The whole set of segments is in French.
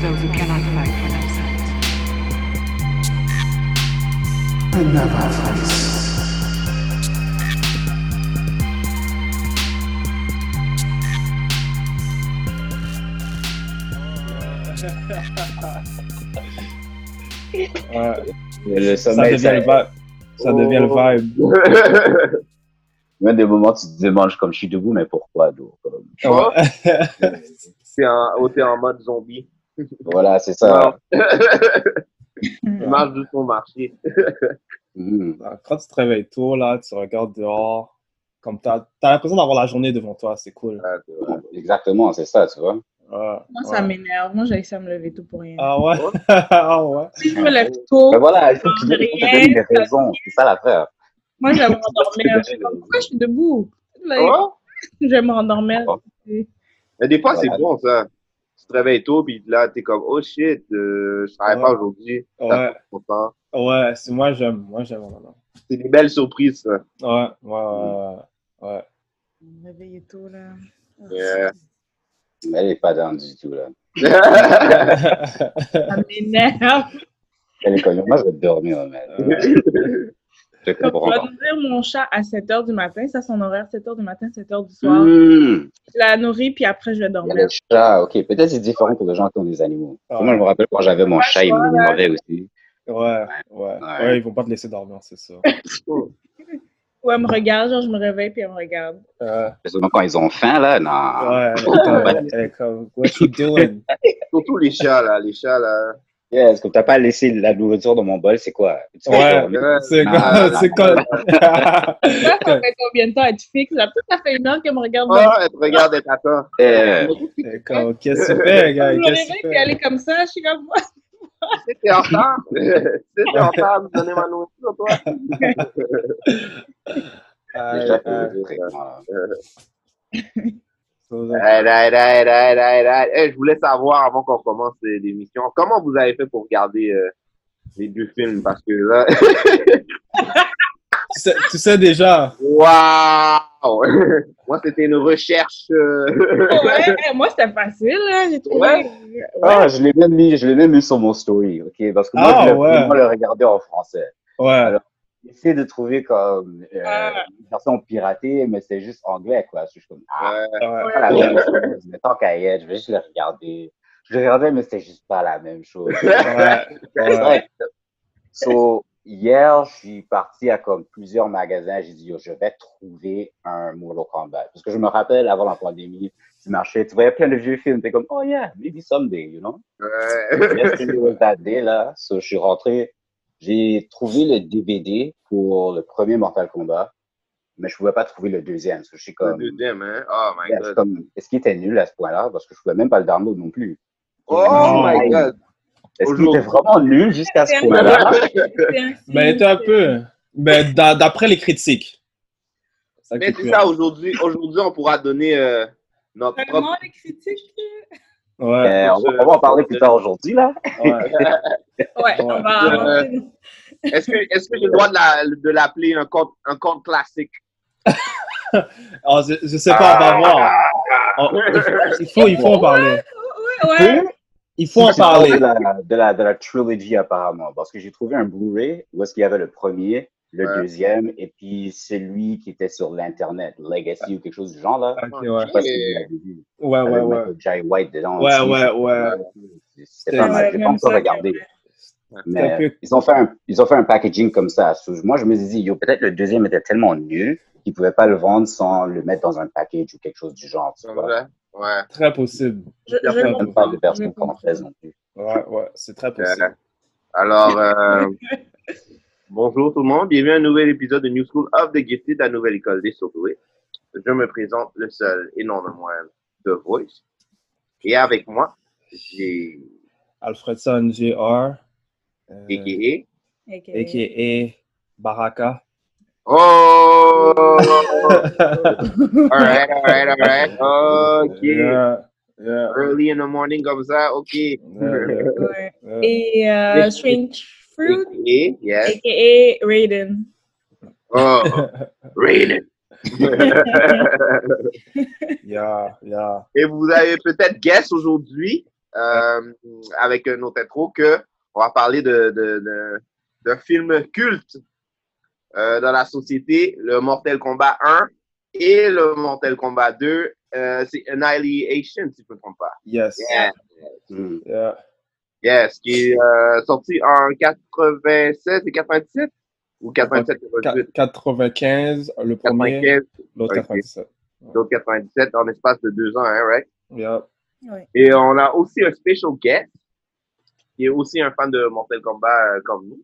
those who cannot fight for themselves. Ouais, Le ça devient le vibe. Ça devient le vibe. Même des moments, tu te demandes comme je suis debout, mais pourquoi donc, comme- Ouais. C'est un, oh, t'es en mode zombie. Voilà, c'est ça. Tu marches de ton marché. Mhm. Quand tu te réveilles tôt, là, tu regardes dehors, comme t'as as, l'impression d'avoir la journée devant toi, c'est cool. Ouais, Exactement, c'est ça, tu vois. Ouais, Moi, ouais. ça m'énerve. Moi, j'ai ça me lever tout pour rien. Ah ouais? ah ouais? Si je me lève tôt, Mais voilà, il faut que tu Rien, donnes tu des ça raisons. C'est ça l'affaire. moi, je vais m'endormir. Pourquoi je suis debout? Là, Oh, Je vais m'endormir. Mais des fois, c'est bon, ça. Tu te réveilles tôt, puis là, t'es comme, oh shit, euh, je travaille Ouais. pas aujourd'hui. Ouais, ouais, c'est moi j'aime, moi j'aime. C'est des belles surprises, ça. ouais, ouais, ouais. ouais. Me réveiller tôt, là. Yeah. Mais elle n'est pas dans du tout, là. Ça m'énerve. Elle est comme, moi, je vais dormir, mais. Je Comme comprends vais nourrir mon chat à 7 h du matin. Ça, son horaire, 7 h du matin, 7 h du soir. Hmm. Je la nourris, puis après, je vais dormir. les chats, ok. Peut-être c'est différent pour les gens qui ont des animaux. Ah. Moi, je me rappelle quand j'avais mon chat, il Voilà. m'ignorait aussi. Ouais, ouais, Ouais. ouais. ils vont pas te laisser dormir, c'est ça. Ou elle me regarde, genre, je me réveille, puis elle me regarde. Ouais, Seulement quand ils ont faim, là, non. ouais. est comme- elle est comme, what you doing? Surtout les chats, là. Les chats, là. Yeah, est-ce que t'as pas laissé la nourriture dans mon bol, c'est quoi? Tu Ouais, c'est comme, non, c'est comme. Là, ça fait combien de temps te fixe? Là, tout ça fait une heure qu'elle me regarde. Oh, elle te regarde et t'attend. Eh, C'est comme, qu'est-ce que tu fais, gars? Je me Qu'est-ce que réveille, tu puis elle fais? est comme ça. Je suis comme, t'es en retard, t'es en retard, me donner ma nourriture, toi. Aïe. c'est vraiment- Hey, je voulais savoir avant qu'on commence l'émission, comment vous avez fait pour regarder euh, les deux films? Parce que là, Tu sais, tu sais déjà. waouh! Moi, c'était une recherche. euh, ouais, moi, c'était facile, là. J'ai trouvé. Ouais. Ouais. Ah, je l'ai même mis, je l'ai même mis sur mon story, ok? Parce que moi, Ah, je voulais ouais. vraiment le regarder en français. Ouais. J'essaie de trouver comme euh, Ah. une version piratée, mais c'est juste anglais, quoi. Je suis comme, ah, ouais. pas la même chose. Mais tant qu'à y être, je vais juste le regarder. Je le regardais, mais c'était juste pas la même chose. Ouais. C'est vrai. So, hier, je suis parti à comme plusieurs magasins. J'ai dit, Yo, je vais trouver un Mortal Kombat. Parce que je me rappelle, avant la pandémie, tu marchais, tu voyais plein de vieux films. T'es comme, oh yeah, maybe someday, you know? Ouais. Yesterday was that day, là. So, je suis rentré, j'ai trouvé le DVD pour le premier Mortal Kombat, mais je pouvais pas trouver le deuxième. Je suis Le comme, deuxième, hein? Oh my yeah, god. comme, est-ce qu'il était nul à ce point-là? Parce que je pouvais même pas le download non plus. Oh my god. Est-ce qu'il était vraiment nul jusqu'à ce point-là? Ben, elle était un peu. Ben, d'a- d'après les critiques. Ça Mais c'est ça, aujourd'hui, aujourd'hui, on pourra donner euh, notre Vraiment, propre. les critiques. Ouais. Euh, on, va, on va en parler plus tard aujourd'hui, là. ouais. Ouais, on va Euh. Est-ce que, est-ce que j'ai le droit de la- de l'appeler un compte, un compte classique? Alors, je, je sais pas, on va voir. On- il, faut, il faut en parler. Ouais, ouais. Il faut en parler de la, de, la, de la trilogy, apparemment. Parce que j'ai trouvé un Blu-ray où est-ce qu'il y avait le premier, le Ouais. deuxième, et puis celui qui était sur l'Internet, Legacy ou quelque chose du genre, là. Ok, Je ouais. sais pas si vous l'avez vu. Ouais, ouais, ouais. Jai White dedans Ouais, aussi. ouais, ouais. C'était pas mal. J'ai pas même encore regardé. Mais peu- ils ont fait un, ils ont fait un packaging comme ça. Moi, je me suis dit, yo, peut-être le deuxième était tellement nul qu'ils pouvaient pas le vendre sans le mettre dans un package ou quelque chose du genre. Tu C'est vois. vrai? Ouais. Très possible. Je, Il y a je plein de Même pas de version française non plus. Ouais, ouais, c'est très possible. Alors, euh, bonjour tout le monde. Bienvenue à un nouvel épisode de New School of the Gifted, la nouvelle école des surdoués. Je me présente le seul et non le moindre de Voice. Et avec moi, j'ai Alfredson Jr. euh, a.k.a. A.k.a. Baraka. Oh! alright, alright, alright. Ok. Yeah, yeah, Early in the morning comme ça, ok. yeah. Et euh, Strange Fruit, A.k.a. Yes. a.k.a. Raiden. Oh, Raiden. Yeah, yeah. Et vous avez peut-être guess aujourd'hui, euh, avec notre intro, que on va parler de, de, de, d'un film culte euh, dans la société, le Mortal Kombat 1 et le Mortal Kombat 2. Euh, c'est Annihilation, si je ne me trompe pas. Yes. Yeah. Yeah. Yes, qui est euh, sorti en 96 et 97 ou 87 Qua- 95, le premier, 95, l'autre Ok. 97. l'autre 97 en espace de deux ans, hein, right? Yeah. Ouais. Et on a aussi un special guest qui est aussi un fan de Mortal Kombat euh, comme nous.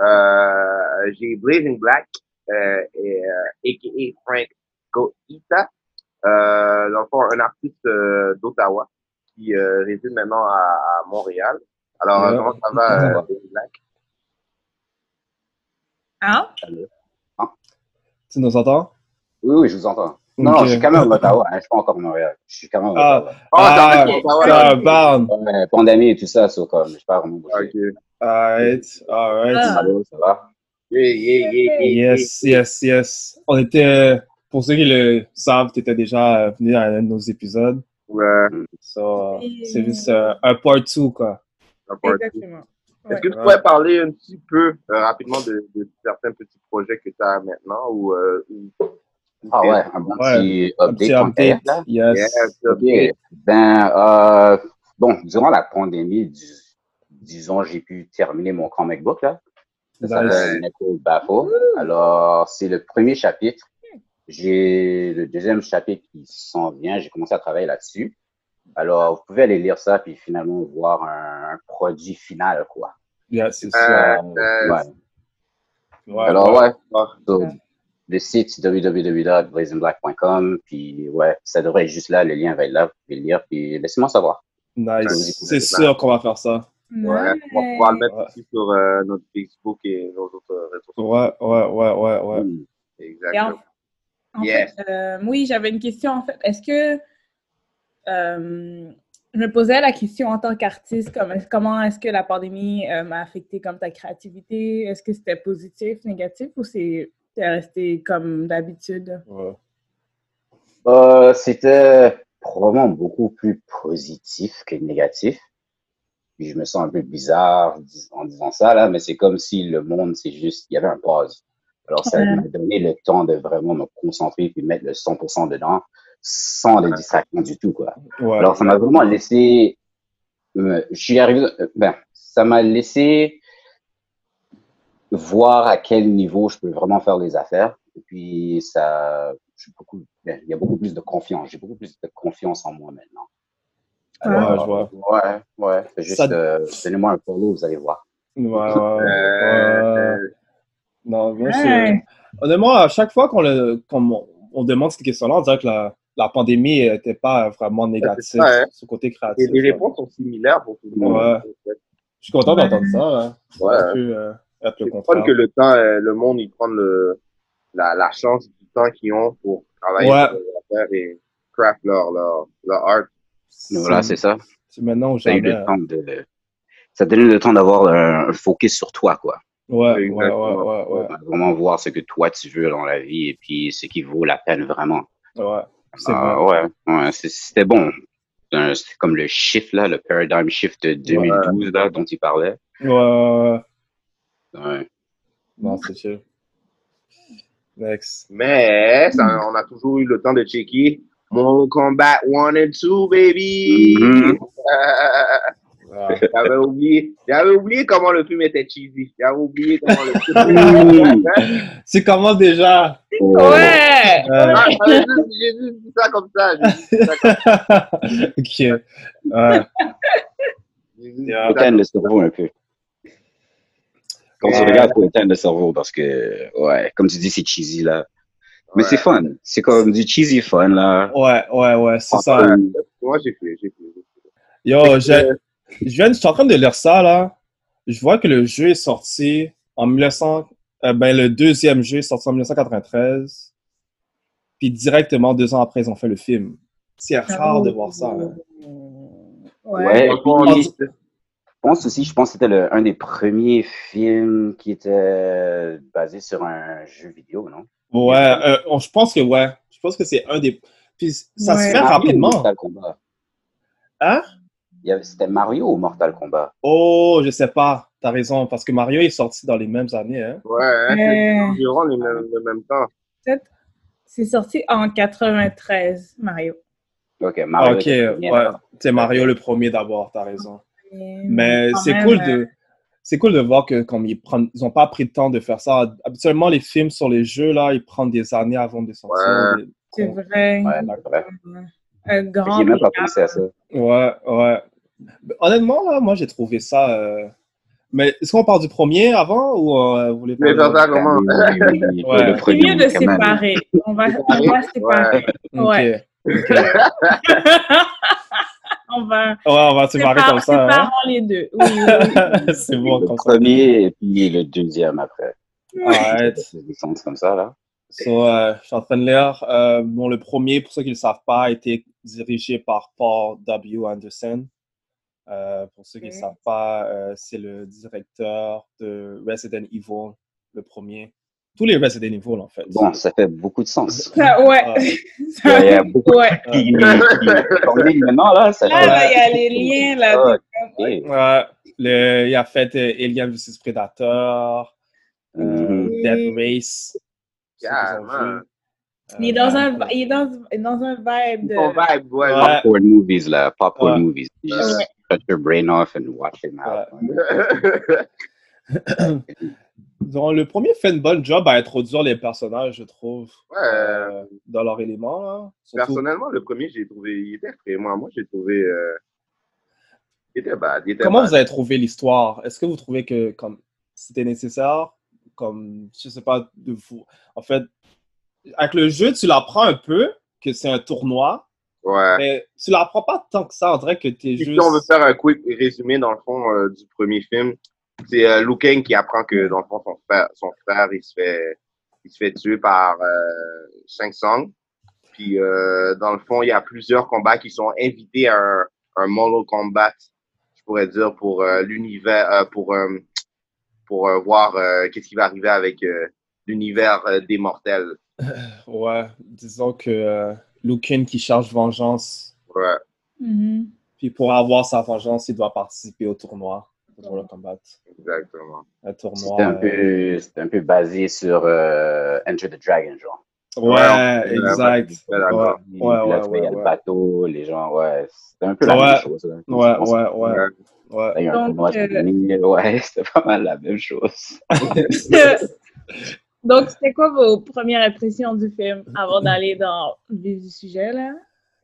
Euh, J'ai Blazing Black, euh, et, euh, a.k.a. Frank Goita, euh, dans le fond, un artiste euh, d'Ottawa qui euh, réside maintenant à, à Montréal. Alors, Ouais. euh, comment ça va, euh, Black? Hein? Tu nous entends? Oui, oui, je vous entends. Non, je suis quand même à Ottawa. Hein, je suis pas encore à Montréal. Je suis quand même à Ah. Ottawa. Oh, Ah, pandémie et tout ça, so, comme, je suis pas vraiment. Alright, alright. Ah. Allô, ça va? Yeah, yeah, yeah, yeah, Yes, yes, yes. On était, pour ceux qui le savent, tu étais déjà euh, venu à un de nos épisodes. Ouais, So, Oui. c'est juste euh, un part 2, quoi. ça part two. Exactement. Est-ce que tu pourrais parler un petit peu euh, rapidement de, de certains petits projets que tu as maintenant ou, euh, Ah ouais, un bon Ouais, petit Un update petit update. là? Yes. Yeah, petit Ok, update. ben, euh, bon, durant la pandémie, dis- disons, j'ai pu terminer mon comic book, là. Ça s'appelle Neko Bafo. Alors, c'est le premier chapitre. J'ai le deuxième chapitre qui s'en vient. J'ai commencé à travailler là-dessus. Alors, vous pouvez aller lire ça, puis finalement voir un, un produit final, quoi. Yes, c'est Euh, ça. euh, Ouais. Ouais, Alors, ouais. le site, c'est www.blazingblack.com. Puis, ouais, ça devrait être juste là. Le lien va être là. Vous pouvez le lire. Puis, laissez-moi savoir. Nice. C'est sûr qu'on va faire ça. Ouais, on va pouvoir le mettre Ouais. aussi sur euh, notre Facebook et nos autres réseaux sociaux. Ouais, ouais, ouais, ouais, ouais. Hmm. Exactement. En Yes. fait, euh, oui, j'avais une question en fait. Est-ce que euh, je me posais la question en tant qu'artiste, comme, comment est-ce que la pandémie euh, m'a affecté comme ta créativité? Est-ce que c'était positif, négatif ou c'est resté comme d'habitude? Ouais. Euh, c'était probablement beaucoup plus positif que négatif. Puis je me sens un peu bizarre en disant ça, là, mais c'est comme si le monde, c'est juste, il y avait un pause. Alors, ça Ouais. m'a donné le temps de vraiment me concentrer puis mettre le 100% dedans sans les distractions du tout, quoi. Ouais. Alors, ça m'a vraiment laissé, euh, je suis arrivé, euh, ben, ça m'a laissé voir à quel niveau je peux vraiment faire les affaires. Et puis, ça, je suis beaucoup, ben, il y a beaucoup plus de confiance. J'ai beaucoup plus de confiance en moi maintenant. Ouais, je vois. Ouais, ouais. C'est juste, Ça- euh, donnez-moi un follow, vous allez voir. Ouais, ouais, ouais. Non, moi, c'est... Ouais. Honnêtement, à chaque fois qu'on le, qu'on on, on demande cette question-là, on dirait que la, la pandémie n'était pas vraiment négative ça, hein. sur le côté et créatif. les là. réponses sont similaires pour tout le monde. Ouais. Je suis content Ouais. d'entendre ça. Hein. Ouais. aurait pu, euh, être le contraire. que le temps, euh, le monde, ils prennent le, la, la chance du temps qu'ils ont pour travailler Ouais. sur et craft leur, leur, leur art. Voilà, c'est ça. C'est maintenant ou Ça a eu jamais. le hein. temps de, ça donne le temps d'avoir un, un focus sur toi, quoi. Ouais, ouais, ouais, ouais, ouais. Vraiment voir ce que toi tu veux dans la vie et puis ce qui vaut la peine vraiment. ouais. C'est Ah, vrai. ouais, ouais, c'est- c'était bon. Euh, C'était comme le shift, là, le paradigm shift de 2012, là, dont il parlait. Ouais, ouais, ouais. Ouais. Non, c'est sûr. Next. Mais ça, on a toujours eu le temps de checker Mortal Kombat 1 and 2, baby! Mhm. Ah. J'avais oublié, j'avais oublié comment le film était cheesy. J'avais oublié comment le film C'est comment déjà? Ouais! Euh, Ah, J'ai juste dit ça comme ça. j'ai juste dit ça comme ok. Ouais. j'ai juste dit Yeah. ça Éteindre le cerveau un peu. Quand tu Ouais. regardes, faut éteindre le cerveau parce que, ouais, comme tu dis, c'est cheesy là. Mais Ouais. c'est fun. C'est comme du cheesy fun là. Ouais, ouais, ouais, c'est ça. Euh, Moi, j'ai fait, j'ai fait. Yo, j'ai- je viens, je suis en train de lire ça, là. Je vois que le jeu est sorti en 1900, euh, ben, le deuxième jeu est sorti en 1993. Puis directement, deux ans après, ils ont fait le film. C'est rare de voir ça. hein. Ouais. Je pense aussi, je pense que c'était le- un des premiers films qui était basé sur un jeu vidéo, non? Ouais, euh, je pense que ouais. Je pense que c'est un des. Puis ça Ouais. se fait ou rapidement. Mortal Kombat. Hein? C'était Mario ou Mortal Kombat? Oh, je sais pas. T'as raison, parce que Mario est sorti dans les mêmes années. Hein? Ouais, hein, c'est Euh, durant les mêmes- le même temps. peut-être- C'est sorti en 93, Mario. Ok, Mario. ok, ouais. C'est Mario le premier d'abord, t'as raison. Mais, c'est cool euh, de c'est cool de voir que comme ils prennent ils ont pas pris le temps de faire ça. Habituellement les films sur les jeux là, ils prennent des années avant de sortir. Ouais. C'est vrai. Ouais, c'est vrai. Un grand J'ai même pas pensé à ça. Ouais, ouais. Honnêtement là, moi j'ai trouvé ça euh, mais est-ce qu'on parle du premier avant ou euh, vous voulez parler- faire ça comment? Oui, oui, oui, oui. Ouais. Le C'est premier, mieux de séparer. On va, on va séparer. Ouais. On va Ouais, on va séparer comme ça. hein. séparons les deux. Oui, oui, oui. c'est bon Le comme ça. premier et puis le deuxième après. Arrête. C'est des sens comme ça, là. So, euh, je suis en train de lire. Euh, bon, le premier, pour ceux qui ne le savent pas, a été dirigé par Paul W. Anderson. Euh, pour ceux qui ne savent pas, euh, c'est le directeur de Resident Evil, le premier. Tous les Resident Evil, en fait. Bon, ça fait beaucoup de sens. Ça, ouais. Ah, Il y a, il y a beaucoup Ouais. qui, maintenant, là. Ça Là, fait... là, il y a les liens là. Ah, de- ok. ouais. Le- il a fait euh, Alien vs Predator, euh, Mhm. Death Race. Carrément. vu. Il est dans Euh, un, il est dans, dans un vibe de. Ton vibe, ouais. Ouais. Popcorn movies, là. Popcorn Ouais. movies. Ouais. Shut your brain off and watch them out. Donc, le premier fait une bonne job à introduire les personnages, je trouve, Ouais. euh, dans leur élément. Surtout- Personnellement, le premier, j'ai trouvé, il était frais. Moi, moi j'ai trouvé, euh, il était bad. Il était Comment bad. vous avez trouvé l'histoire? Est-ce que vous trouvez que comme c'était nécessaire? Comme, je sais pas, de vous. En fait, avec le jeu, tu l'apprends un peu que c'est un tournoi, Ouais. mais tu l'apprends pas tant que ça. On dirait que tu es Si juste. on veut faire un quick résumé, dans le fond, euh, du premier film, c'est euh, Liu Kang qui apprend que, dans le fond, son frère, son frère il, se fait, il se fait tuer par euh, Shang Tsung. Puis, euh, dans le fond, il y a plusieurs combats qui sont invités à un, un Mortal Kombat, je pourrais dire, pour euh, l'univers, pour, pour voir qu'est-ce qui va arriver avec l'univers des mortels. Ouais, disons que Kang qui cherche vengeance, Ouais. Mhm. puis pour avoir sa vengeance, il doit participer au tournoi. Pour le combattre. Exactement. Un tournoi. C'était un, euh, peu, c'était un peu basé sur euh, Enter the Dragon, genre. Ouais, Ouais, exact. ouais. Ouais, Puis ouais, ouais, il y a ouais, le ouais. bateau, les gens, ouais. C'était un peu la Ouais. même chose. là. Ouais, pense ouais, ouais. ouais. Il un Donc, tournoi euh, Ouais, c'était pas mal la même chose. Donc, c'était quoi vos premières impressions du film avant d'aller dans le vif du sujet, là?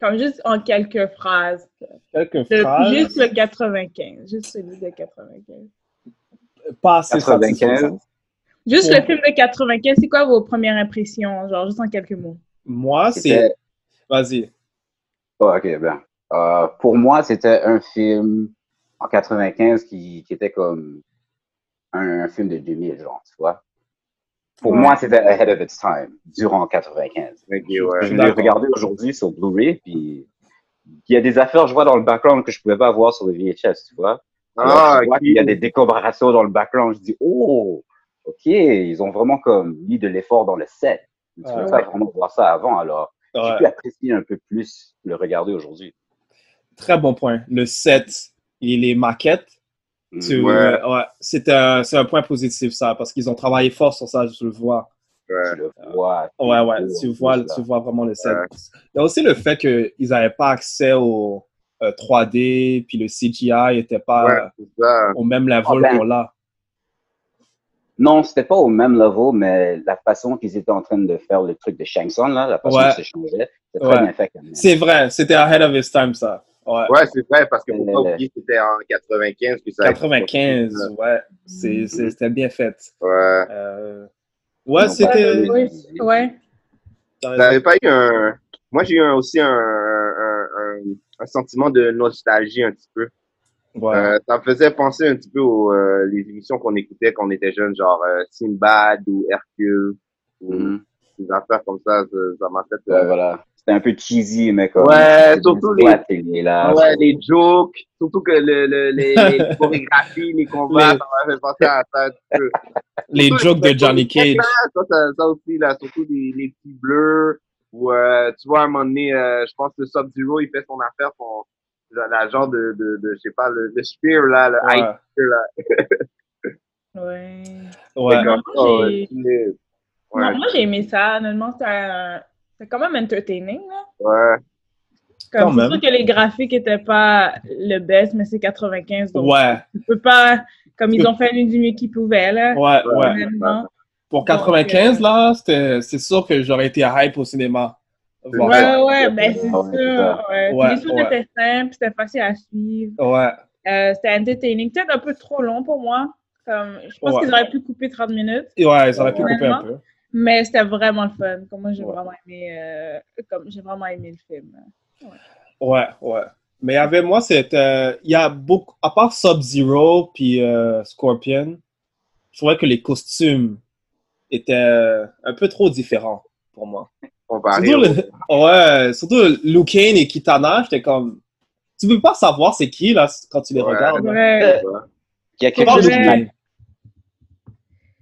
Comme juste en quelques phrases. Quelques phrases. juste le 95. Juste celui de 95. Pas assez 95. satisfaisant. Juste Ouais. le film de 95, c'est quoi vos premières impressions? Genre, juste en quelques mots? Moi, c'est. Vas-y. Oh, ok, bien. Euh, pour moi, c'était un film en 95 qui, qui était comme un, un film de 2000, genre, tu vois. Pour Ouais. moi, c'était ahead of its time, durant 95. Ok, ouais. Je l'ai regardé aujourd'hui sur Blu-ray, puis il y a des affaires, je vois dans le background que je pouvais pas voir sur le VHS, tu vois. Ah, qu'il y a des décorations dans le background, je dis, oh, ok, ils ont vraiment comme mis de l'effort dans le set. Tu ne Ouais. pouvais pas vraiment voir ça avant, alors j'ai pu apprécier un peu plus le regarder aujourd'hui. Très bon point. Le set et les maquettes. Tu- Ouais. euh, ouais, c'est un, c'est un point positif, ça, parce qu'ils ont travaillé fort sur ça, je le vois. Ouais. Tu le vois. Ouais, tu vois, tu vois vraiment le set. Ouais. Il y a aussi le fait qu'ils n'avaient pas accès au euh, 3D, puis le CGI n'était pas au même level Ah ben. qu'on l'a. Non, c'était pas au même level, mais la façon qu'ils étaient en train de faire le truc de Shang Tsung, là, la façon Ouais. que ça changeait, c'est très bien fait. C'est vrai, c'était ahead of its time, ça. Ouais. Ouais, c'est vrai, parce que pas Euh, oublier que c'était en 95 que ça a été 95, sorti. ouais. C'est- c'est- C'était bien fait. Ouais. Euh, Ouais, Donc, c'était. ouais, Oui, ouais. n'avez pas eu un. Moi, j'ai eu aussi un, un, un, un sentiment de nostalgie un petit peu. Ouais. Euh, ça me faisait penser un petit peu aux euh, les émissions qu'on écoutait quand on était jeune, genre euh, Sinbad ou Hercule ou Mhm. des affaires comme ça. Ça ça m'a fait. Ouais, voilà. C'était un peu cheesy, mais comme. Ouais, surtout les- télé, là. ouais, les jokes, surtout que le, le, les, les chorégraphies, les combats, Les- ça m'a fait penser à ça un petit peu. Les Surtout jokes de Johnny Cage. Ça, ça, ça aussi, là, surtout les, les petits bleus, ou euh, tu vois, à un moment donné, euh, je pense que Sub-Zero, il fait son affaire, son, la, la genre de, de, de, je sais pas, le, le spear, là, le Ouais. ice spear, là. Ouais. Ouais. Comme, Moi, oh, j'ai- ouais, Non, moi, j'ai aimé ça. Honnêtement, c'était un- c'était quand même entertaining. Là. ouais, Comme c'est sûr que les graphiques étaient pas le best, mais c'est 95. Donc, Ouais, tu peux pas. Comme ils ont fait du mieux qu'ils pouvaient, là. ouais, ouais. Pour 95, là, c'était- c'est sûr que j'aurais été hype au cinéma. Ouais, ouais, ben c'est c'est sûr. Ouais. Ouais, les choses ouais. étaient simples, c'était facile à suivre. Ouais, Euh, c'était entertaining. Peut-être un peu trop long pour moi. Comme, je pense Ouais. qu'ils auraient pu couper 30 minutes. Ouais, ça aurait pu couper un peu. Mais c'était vraiment le fun. Comme moi, j'ai Ouais. vraiment aimé, euh, comme j'ai vraiment aimé le film. Ouais, ouais. Mais avec moi, c'était. Il y a beaucoup. À part Sub-Zero puis euh, Scorpion, je trouvais que les costumes étaient un peu trop différents pour moi. comparé Surtout, au- le- ouais, surtout Liu Kane et Kitana, j'étais comme. Tu peux pas savoir c'est qui là quand tu les Ouais. regardes. Il y a quelque Parle chose de qui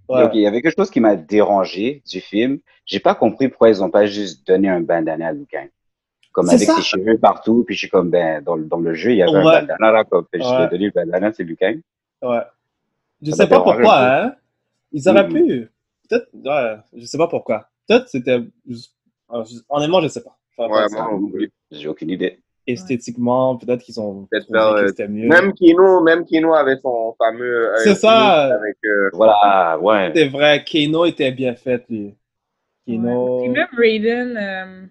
Ouais. Il y avait quelque chose qui m'a dérangé du film. J'ai pas compris pourquoi ils ont pas juste donné un bandana à Lucan. Comme avec ça. ses cheveux partout, puis je suis comme, ben, dans, le- dans le jeu, il y avait Ouais. un bandana là, comme, je Ouais. donner le bandana, c'est Lucan. Ouais. Je Ça sais pas pourquoi, hein. Ils auraient Mhm. pu. Peut-être, ouais, je sais pas pourquoi. Peut-être c'était. je- Honnêtement, je sais pas. Pas Ouais, moi. J'ai aucune idée. Esthétiquement, peut-être qu'ils ont faire, que euh, c'était mieux. Même Kino, même Kino avait son fameux. œil C'est ça. Avec, euh, Voilà, ouais. C'est vrai, Kano était bien fait, lui. Kano. Puis même Raiden. euh,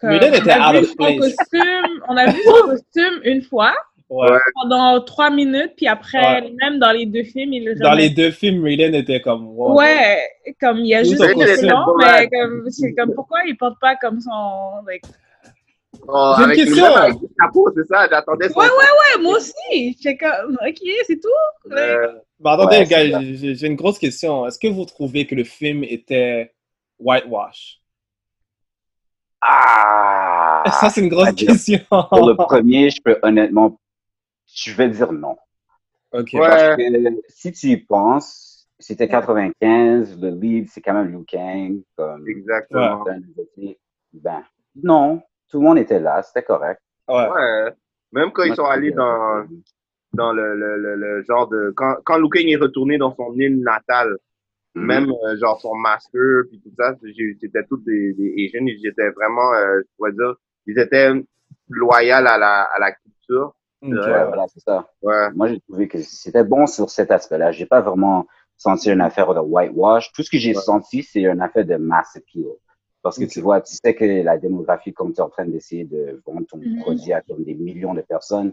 comme- Raiden était on a out vu of place. costume, on a vu son costume une fois Ouais. Pendant trois minutes, puis après, Ouais. même dans les deux films, il le Dans les deux films, Raiden était comme. wow. Ouais, comme il y a Tout juste noms, mais comme, c'est comme pourquoi il porte pas comme son. like- oh, J'ai une avec question. c'est ça, j'attendais son. Ouais, ouais, ouais, moi aussi. J'étais comme, ok, c'est tout. Euh, Mais attendez, Ouais, les gars, ça. j'ai une grosse question. Est-ce que vous trouvez que le film était whitewash? Ah! Ça, c'est une grosse question. Pour le premier, je peux honnêtement, je vais dire non. Ok. Ouais. Parce que si tu y penses, c'était 95, le lead, c'est quand même Liu Kang. Comme, Exactement. ben, non, tout le monde était là, c'était correct. Ouais. Ouais. Même quand ils sont allés dans, dans le, le, le, le genre de. Quand, quand Liu Kang est retourné dans son île natale, Mhm. même euh, genre son master, puis tout ça, c'était tous des, des Asians, ils étaient vraiment, euh, je pourrais dire, ils étaient loyaux à la, à la culture. Ouais, voilà, c'est ça. Ouais. Moi, j'ai trouvé que c'était bon sur cet aspect-là. J'ai pas vraiment senti une affaire de whitewash. Tout ce que j'ai Ouais. senti, c'est une affaire de mass appeal. Parce que tu vois, tu sais que la démographie, comme tu es en train d'essayer de vendre ton Mhm. produit à des millions de personnes,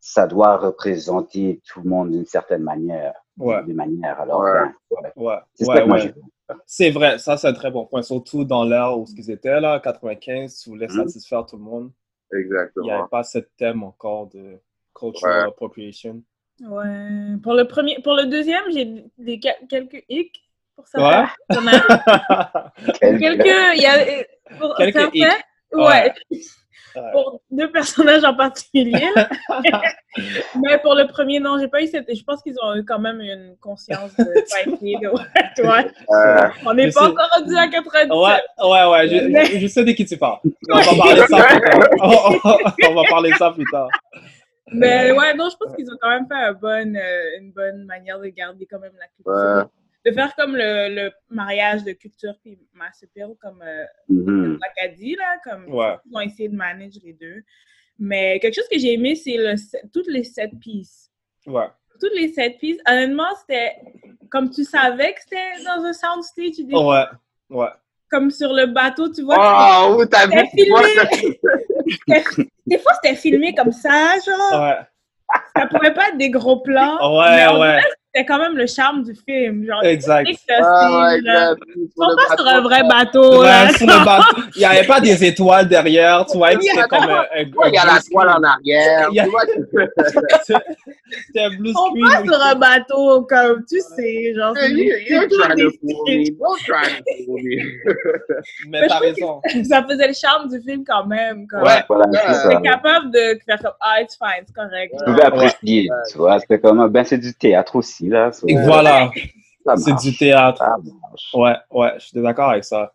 ça doit représenter tout le monde d'une certaine manière. Ouais. D'une manière. Alors, Ouais. ben, ouais. Ouais. c'est ça Ouais, que moi ouais. j'ai fait. C'est vrai, ça c'est un très bon point. Surtout dans l'ère où ce qu'ils étaient là, 95, tu voulais Mhm. satisfaire tout le monde. Il n'y avait Exactement. pas ce thème encore de cultural Ouais. appropriation. Ouais. Pour le premier, pour le deuxième, j'ai des, quelques hicks pour Ouais. certains personnages. Quel- Quelques, il y a, pour Quelques ouais. Ouais. Pour deux personnages en particulier. Mais pour le premier, non, j'ai pas eu cette. Je pense qu'ils ont eu quand même une conscience de de ouais, Euh, On n'est pas sais. encore rendu à 97. Ouais, ouais, ouais, je, Mais- je- sais de qui tu parles. On va parler ça plus tard. On, on va parler ça plus tard. Mais ouais, non, je pense qu'ils ont quand même fait un bon, euh, une bonne manière de garder quand même la culture. De faire comme le, le mariage de culture puis mass appeal, comme euh, Mhm. l'Acadie, là, comme Ouais. ils ont essayé de manager les deux. Mais quelque chose que j'ai aimé, c'est le set- toutes les sept pieces. Ouais. Toutes les sept pieces, honnêtement, c'était comme tu savais que c'était dans un soundstage, tu dis, Ouais. Ouais. comme sur le bateau, tu vois. Oh, où t'as vu? Filmé. C'était- Des fois, c'était filmé comme ça, genre. Ouais. Ça pourrait pas être des gros plans. Ouais, ouais. C'était quand même le charme du film. Genre, Exact. Ah, ouais. Ils sont pas sur un vrai bateau, Ouais, là? sur le bateau. Il n'y avait pas des étoiles derrière, tu vois, c'était comme un, un, Ouais, Il y a la toile en arrière. C'était un blue Ils sont screen. pas sur un bateau, comme, tu sais, genre. You're trying to des- fool me. Don't try to fool me. Mais t'as raison. Ça faisait le charme du film quand même. Ouais. Voilà. T'es capable de faire comme, ah, it's fine, c'est correct. Tu pouvais apprécier, tu vois. C'était comme, ben, c'est du théâtre aussi, là. so, Et voilà, c'est du théâtre. Ça marche. Ouais, ouais, je suis d'accord avec ça.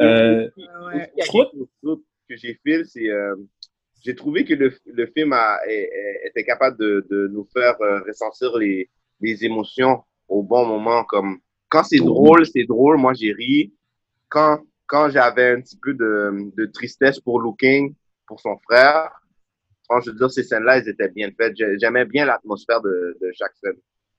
Euh, Ouais. Il y a Je quelque trouve- chose d'autre que j'ai fait, c'est euh, j'ai trouvé que le, le film a, était capable de, de nous faire euh, ressentir les, les émotions au bon moment. Comme quand c'est drôle, c'est drôle. Moi, j'ai ri. Quand quand j'avais un petit peu de, de tristesse pour Looking, pour son frère, franchement, je veux dire, ces scènes-là, elles étaient bien faites. J'ai- J'aimais bien l'atmosphère de, de chaque scène.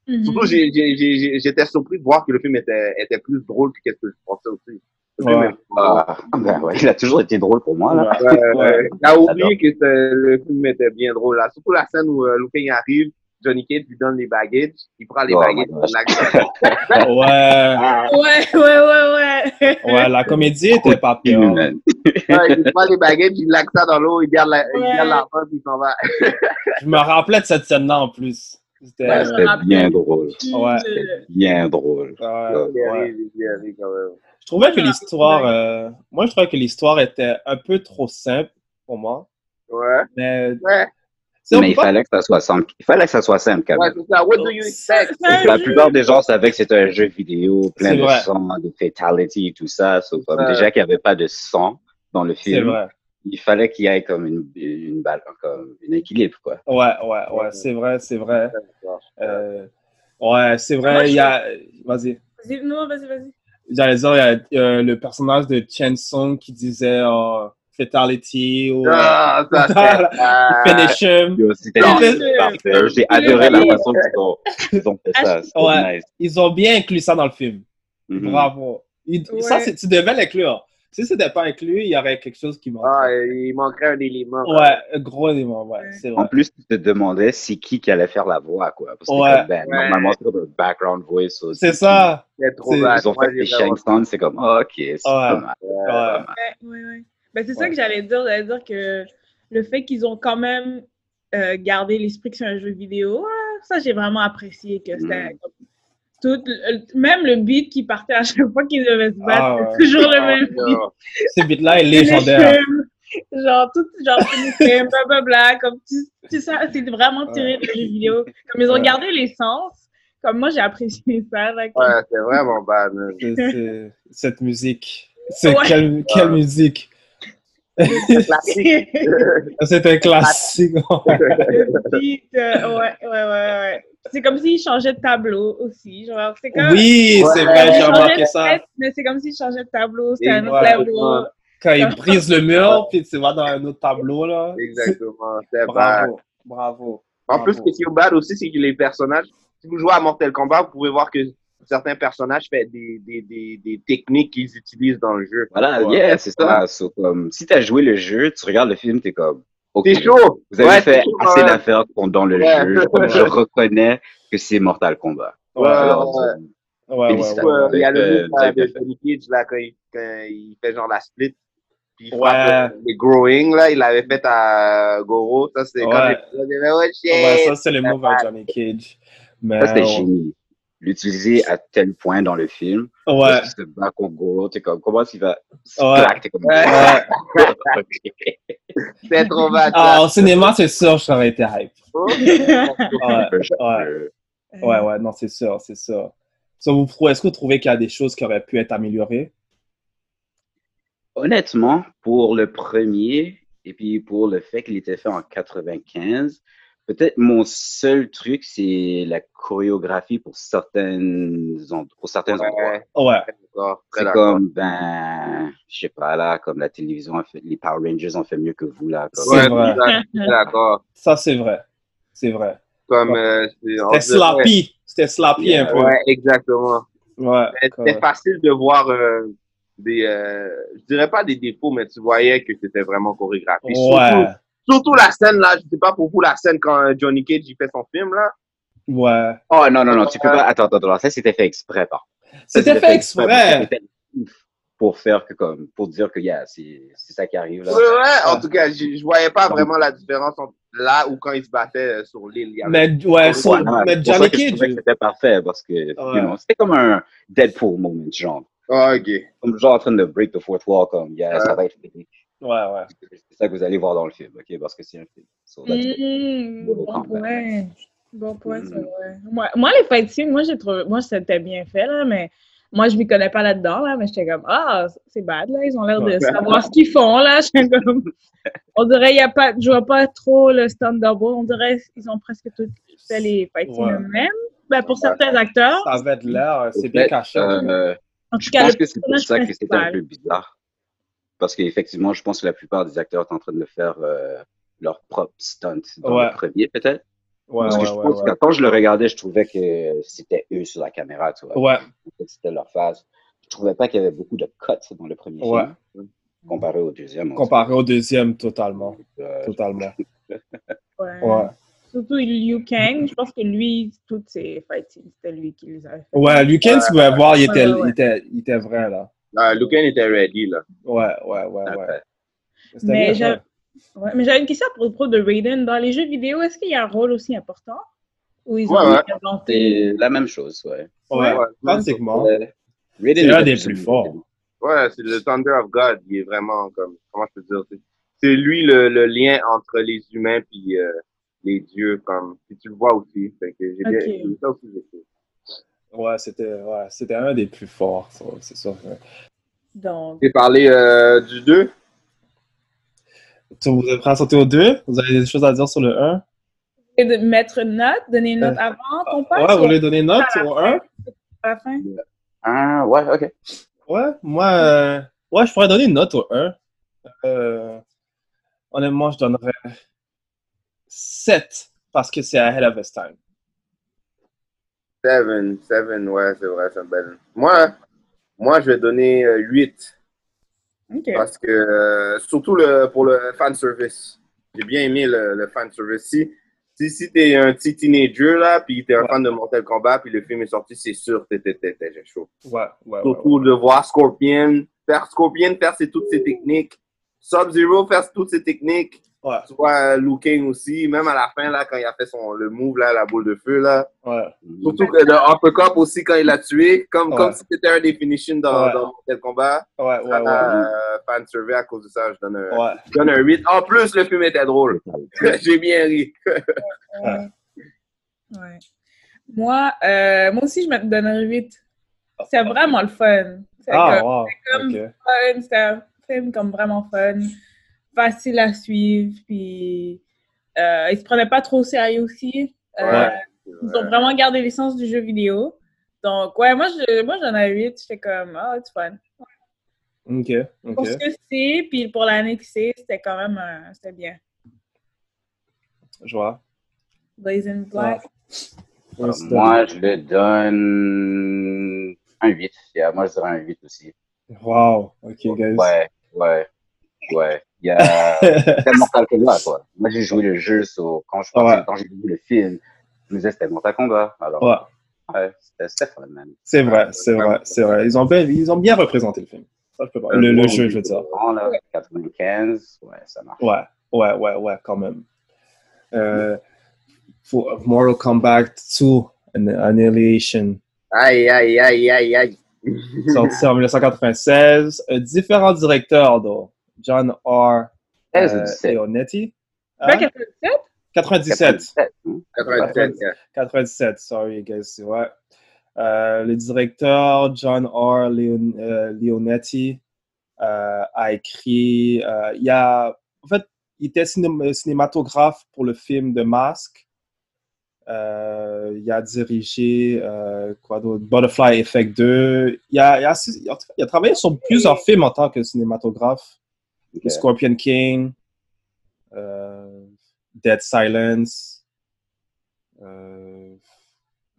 Mhm. Surtout, j'ai- j'ai- j'ai- j'étais surpris de voir que le film était, était plus drôle que ce que je pensais aussi. Ouais. Ah, ben ouais, il a toujours été drôle pour moi, là. Ouais. T'as oublié que le film était bien drôle là. Surtout la scène où euh, Lupin arrive, Johnny Cage lui donne les bagages, il prend les Oh, gosh. il ouais, Ouais, ouais, ouais, ouais. ouais, la comédie était pas pire. Ouais, il prend les bagages, il laque ça dans l'eau, il garde la- il Ouais. garde l'argent, puis il s'en va. Je me rappelais de cette scène-là en plus. C'était Ouais, me C'était bien drôle. Ouais. Euh, Bien drôle. Ouais. Je trouvais que l'histoire, euh, moi je trouvais que l'histoire était un peu trop simple pour moi. Ouais, Mais, Mais il pas- fallait que ça soit simple. Il fallait que ça soit simple, quand même. c'est ça. What do you expect? c'est un La plupart des gens savaient que c'était un jeu vidéo, plein C'est de vrai. sang, de fatality et tout ça. So, comme déjà qu'il n'y avait pas de sang dans le c'est film, vrai. Il fallait qu'il y ait comme une, une balle, comme un équilibre, quoi. Ouais, ouais, ouais, c'est vrai, c'est vrai. Euh, ouais, c'est vrai, il y a. Vas-y. Vas-y, non, vas-y, vas-y. J'allais dire, il y a euh, le personnage de Chen Sung qui disait euh, Fatality ou euh, Ah, ça ah, Finish him. J'ai adoré la façon qu'ils ont, ont fait ça. Ouais. nice. Ils ont bien inclus ça dans le film. Mhm. Bravo. Il- Ouais. Ça, tu devais l'inclure. Si c'était pas inclus, il y aurait quelque chose qui Ah, manquait. il manquerait un élément. Ouais, un gros élément, ouais, c'est En vrai. plus, tu te demandais c'est qui qui allait faire la voix, quoi. Parce que Ouais. comme, ben, Ouais. normalement, c'est comme un background voice. aussi. C'est ça. C'est trop C'est- bad. Ils ont fait des Shang c'est comme, ah, ok, c'est pas mal. Ouais. pas mal. Ouais, ouais, ouais. Ben, c'est ça que j'allais dire. J'allais dire que le fait qu'ils ont quand même euh, gardé l'esprit que c'est un jeu vidéo, ah, ça, j'ai vraiment apprécié que c'était Mm. Comme tout, le- même le beat qui partait à chaque fois qu'ils devaient se battre, Ah, c'est toujours le Ah, même beat. Ce beat-là est légendaire. Genre, tout, genre, blablabla, comme tu, tu sais, c'est vraiment tiré de jeu vidéo. Comme ils ont Ouais. gardé l'essence, comme moi, j'ai apprécié ça. là, que- Ouais, c'est vraiment bad. C'est- c'est- Cette musique. C'est Ouais. quelle, quelle musique? Classique. C'est un classique. le beat, euh, ouais, ouais, ouais, ouais. C'est comme s'il changeait de tableau aussi. Genre, c'est comme. Oui, c'est Ouais. vrai, j'ai remarqué ça. tête, Mais c'est comme s'il changeait de tableau. C'était un autre Ouais. level. Quand il brise le mur, puis tu vas dans un autre tableau, là. Exactement. C'est. Bravo, bravo. En plus, Bravo. ce qui est bad aussi, c'est que les personnages, si vous jouez à Mortal Kombat, vous pouvez voir que certains personnages font des, des, des, des techniques qu'ils utilisent dans le jeu. Voilà, Ouais. yeah, c'est ça. So, comme, si tu as joué le jeu, tu regardes le film, t'es comme, ok, C'est chaud! vous avez Ouais, fait chaud, assez ouais. d'affaires qu'on- dans le Ouais. jeu. Je reconnais que c'est Mortal Kombat. Ouais, Alors, ouais. euh, ouais, ouais, félicitations. ouais. Euh, Il y a le fait- move euh, de. Johnny Cage, là, quand il, quand il fait genre la split. Puis il Ouais. frappe euh, les growing, là, il l'avait fait à Goro. Ça, c'est quand Ouais. j'ai oh! Ouais, ça, c'est le move à Johnny Cage. Mais, Ça, c'était ouais. génie. L'utiliser à tel point dans le film. Ouais. Parce qu'il se bat contre Goro, t'es comme, comment il va Ouais. t'es comme, Ouais. C'est trop bad. Ah, au cinéma, c'est sûr, ça aurait été hype. Oh. Ouais, ouais, ouais, ouais, non, c'est sûr, c'est sûr. So, Est-ce que vous trouvez qu'il y a des choses qui auraient pu être améliorées? Honnêtement, pour le premier, et puis pour le fait qu'il était fait en 95, Peut-être mon seul truc, c'est la chorégraphie pour certaines end- pour certains endroits. Ouais. C'est comme, ben, je sais pas, là, comme la télévision, a fait- les Power Rangers ont fait mieux que vous, là. comme- Ouais, vrai. d'accord. Ça, c'est vrai. C'est vrai. Comme, euh, C'était sloppy. C'était sloppy un peu. Ouais, exactement. Ouais. C'était facile de voir euh, des, euh, je dirais pas des défauts, mais tu voyais que c'était vraiment chorégraphié. Ouais. Surtout, surtout la scène là, je sais pas pour vous la scène quand euh, Johnny Cage il fait son film là. Ouais. Oh, non, non, non, tu peux pas. Attends, attends, attends. Ça, c'était fait exprès, par C'était fait exprès. Pour faire que, comme, pour dire que, yeah, c'est c'est ça qui arrive, là. Ouais, ouais, en tout cas, je, je voyais pas vraiment la différence entre là ou quand il se battait euh, sur l'île. Mais, ouais, Ouais, sur- mais Johnny Cage. C'était parfait parce que, you know, c'était comme un Deadpool moment, genre. Ah, ok. Comme genre en train de break the fourth wall, comme, yeah, ça va être. Ouais, ouais. C'est ça que vous allez voir dans le film, ok? Parce que c'est un film. So. Mmh, bon point. Bon point, c'est Mm. vrai. Moi, moi, les fight scenes, moi, j'ai trouvé, moi, c'était bien fait, là, mais moi, je m'y connais pas là-dedans, là, mais j'étais comme, ah, c'est bad, là, ils ont l'air de savoir ce qu'ils font, là. J'étais comme, on dirait, il y a pas, je vois pas trop le stand double, on dirait, ils ont presque tous fait les fight scenes Ouais. eux-mêmes. Ben, pour certains acteurs, Ça avait de l'air, c'est Au bien caché. euh, en tout je cas, pense le que c'est pour ça que c'était un peu bizarre. Parce qu'effectivement, je pense que la plupart des acteurs sont en train de faire euh, leur propre stunt dans Ouais. le premier, peut-être. Ouais, Parce ouais, que je pense ouais. que quand je le regardais, je trouvais que c'était eux sur la caméra, tu vois. Ouais. C'était leur phase. Je trouvais pas qu'il y avait beaucoup de cuts dans le premier Ouais. film, comparé au deuxième. Comparé au deuxième, totalement. Euh, Totalement. Ouais. Ouais. Surtout Liu Kang, je pense que lui, toutes ses fight scenes, c'était lui qui les avait fait. Ouais, Lucan, tu pouvais voir, il était, Ouais, ouais, ouais. il était, il était vrai, là. Ah, Lucan était ready là. Ouais, ouais, ouais, ouais. Mais ouais, mais j'avais une question à propos de Raiden. Dans les jeux vidéo, est-ce qu'il y a un rôle aussi important? Ou ils ont Ouais. C'est la même chose, ouais. Ouais, pratiquement. Raiden C'est un était des plus forts. Ouais, c'est le Thunder of God. Il est vraiment comme, comment je peux dire, c'est- lui le, le lien entre les humains puis euh, les dieux, comme, puis tu le vois aussi. Fait que j'ai bien, Ok. j'ai- ça aussi, j'ai fait. Ouais, c'était ouais, c'était un des plus forts, c'est ça. Donc, J'ai parlé euh, du 2. Tu vous prêt à sauter au 2? Vous avez des choses à dire sur le 1? et de mettre une note, donner une note avant qu'on passe Euh, Ouais, vous ou voulez donner une note à au fin? 1? à la fin? Ah, ouais, ok. Ouais, moi, euh, ouais, je pourrais donner une note au 1. Euh, honnêtement, je donnerais 7 parce que c'est ahead of its time. 7, 7, ouais, c'est vrai, c'est une belle. Moi, moi, je vais donner euh, 8. Ok. Parce que, euh, surtout le, pour le fan service. J'ai bien aimé le, le fan service. Si, si, si t'es un petit teenager, là, puis t'es un Ouais. fan de Mortal Kombat, puis le film est sorti, c'est sûr que t'es, t'es, t'es, t'es chaud. Ouais, ouais, ouais. Surtout de voir Scorpion, faire Scorpion faire ses, toutes ses techniques. Sub-Zero faire toutes ses techniques. Ouais, Tu vois, Kang aussi, même à la fin, là, quand il a fait son, le move, là, la boule de feu, là. ouais. Surtout que le uppercut aussi, quand il l'a tué, comme, Ouais. comme si c'était un des dans, Ouais. dans Mortal Kombat. Ouais, ouais, ouais. Euh, fan survey à cause de ça, je donne un, Ouais, je donne un 8. En plus, le film était drôle. J'ai bien ri. Ouais. Ouais. Moi, euh, moi aussi, je me donnerais 8. C'est vraiment le fun. C'est Ah, comme, wow, comme ok. fun. C'est un film comme vraiment fun. Facile à suivre. Puis, euh, ils se prenaient pas trop au sérieux aussi. Euh, Ouais. Ils ont vraiment gardé l'essence du jeu vidéo. Donc, ouais, moi, je, moi, j'en ai 8. J'étais comme, ah, c'est fun. Ok, Pour ce que c'est, puis pour l'année que c'est, c'était quand même, euh, c'était bien. Je vois. Blazing Black. Ouais, c'était- moi, je le donne un 8. Yeah, moi, je dirais un 8 aussi. Wow, ok, guys. Ouais, ouais, ouais. Il y a tellement Mortal Kombat, quoi. Moi, j'ai joué le jeu, so, quand je pensais, Ouais. quand j'ai vu le film, je me disais c'était Mortal Kombat. Alors, Ouais, ouais, c'était fun, man. c'est vrai, c'est vrai, c'est vrai. Ils ont bien, ils ont bien représenté le film. Ça, je peux pas- Le, le jeu, je veux dire. Là, 95, ouais, ça marche. Ouais, ouais, ouais, ouais, quand même. Euh, pour Mortal Kombat 2, An- Annihilation, Aïe, aïe, aïe, aïe, aïe. sorti en 1996. Euh, différents directeurs, though. John R. 16 ou euh, 17? Leonetti. Ben, Hein? 97? 97. 97, hein? 97. 97, sorry, guys. Ouais. Euh, le directeur, John R. Leon- euh, Leonetti, euh, a écrit. euh, il y a. En fait, il était ciné- cinématographe pour le film The Mask. Euh, il a dirigé euh, quoi d'autre? Butterfly Effect 2. Il a, il, a, il a- il a travaillé sur plusieurs films en tant que cinématographe. Ok. Scorpion King, euh, Dead Silence, euh,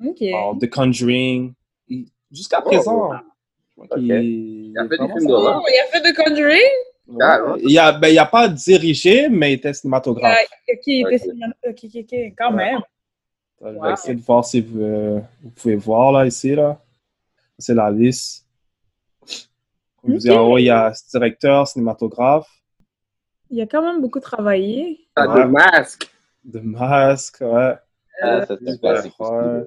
Ok. alors, The Conjuring. Il- Jusqu'à présent, je crois qu'il- Il a fait des films d'horreur. Oh, il a fait The Conjuring? Ah, Ouais. Il a, ben, il a pas dirigé, mais il était cinématographe. Qui était Ok. ok, ok, ok, quand Ouais. même. Je vais Wow. essayer de voir si vous, euh, vous pouvez voir là, ici. Là. C'est la liste. Comme je en haut, il y a directeur, cinématographe, Il a quand même beaucoup travaillé. Ah, Ouais. The Mask. The Mask, ouais. Ah, ça, c'est Ouais. classique Ouais.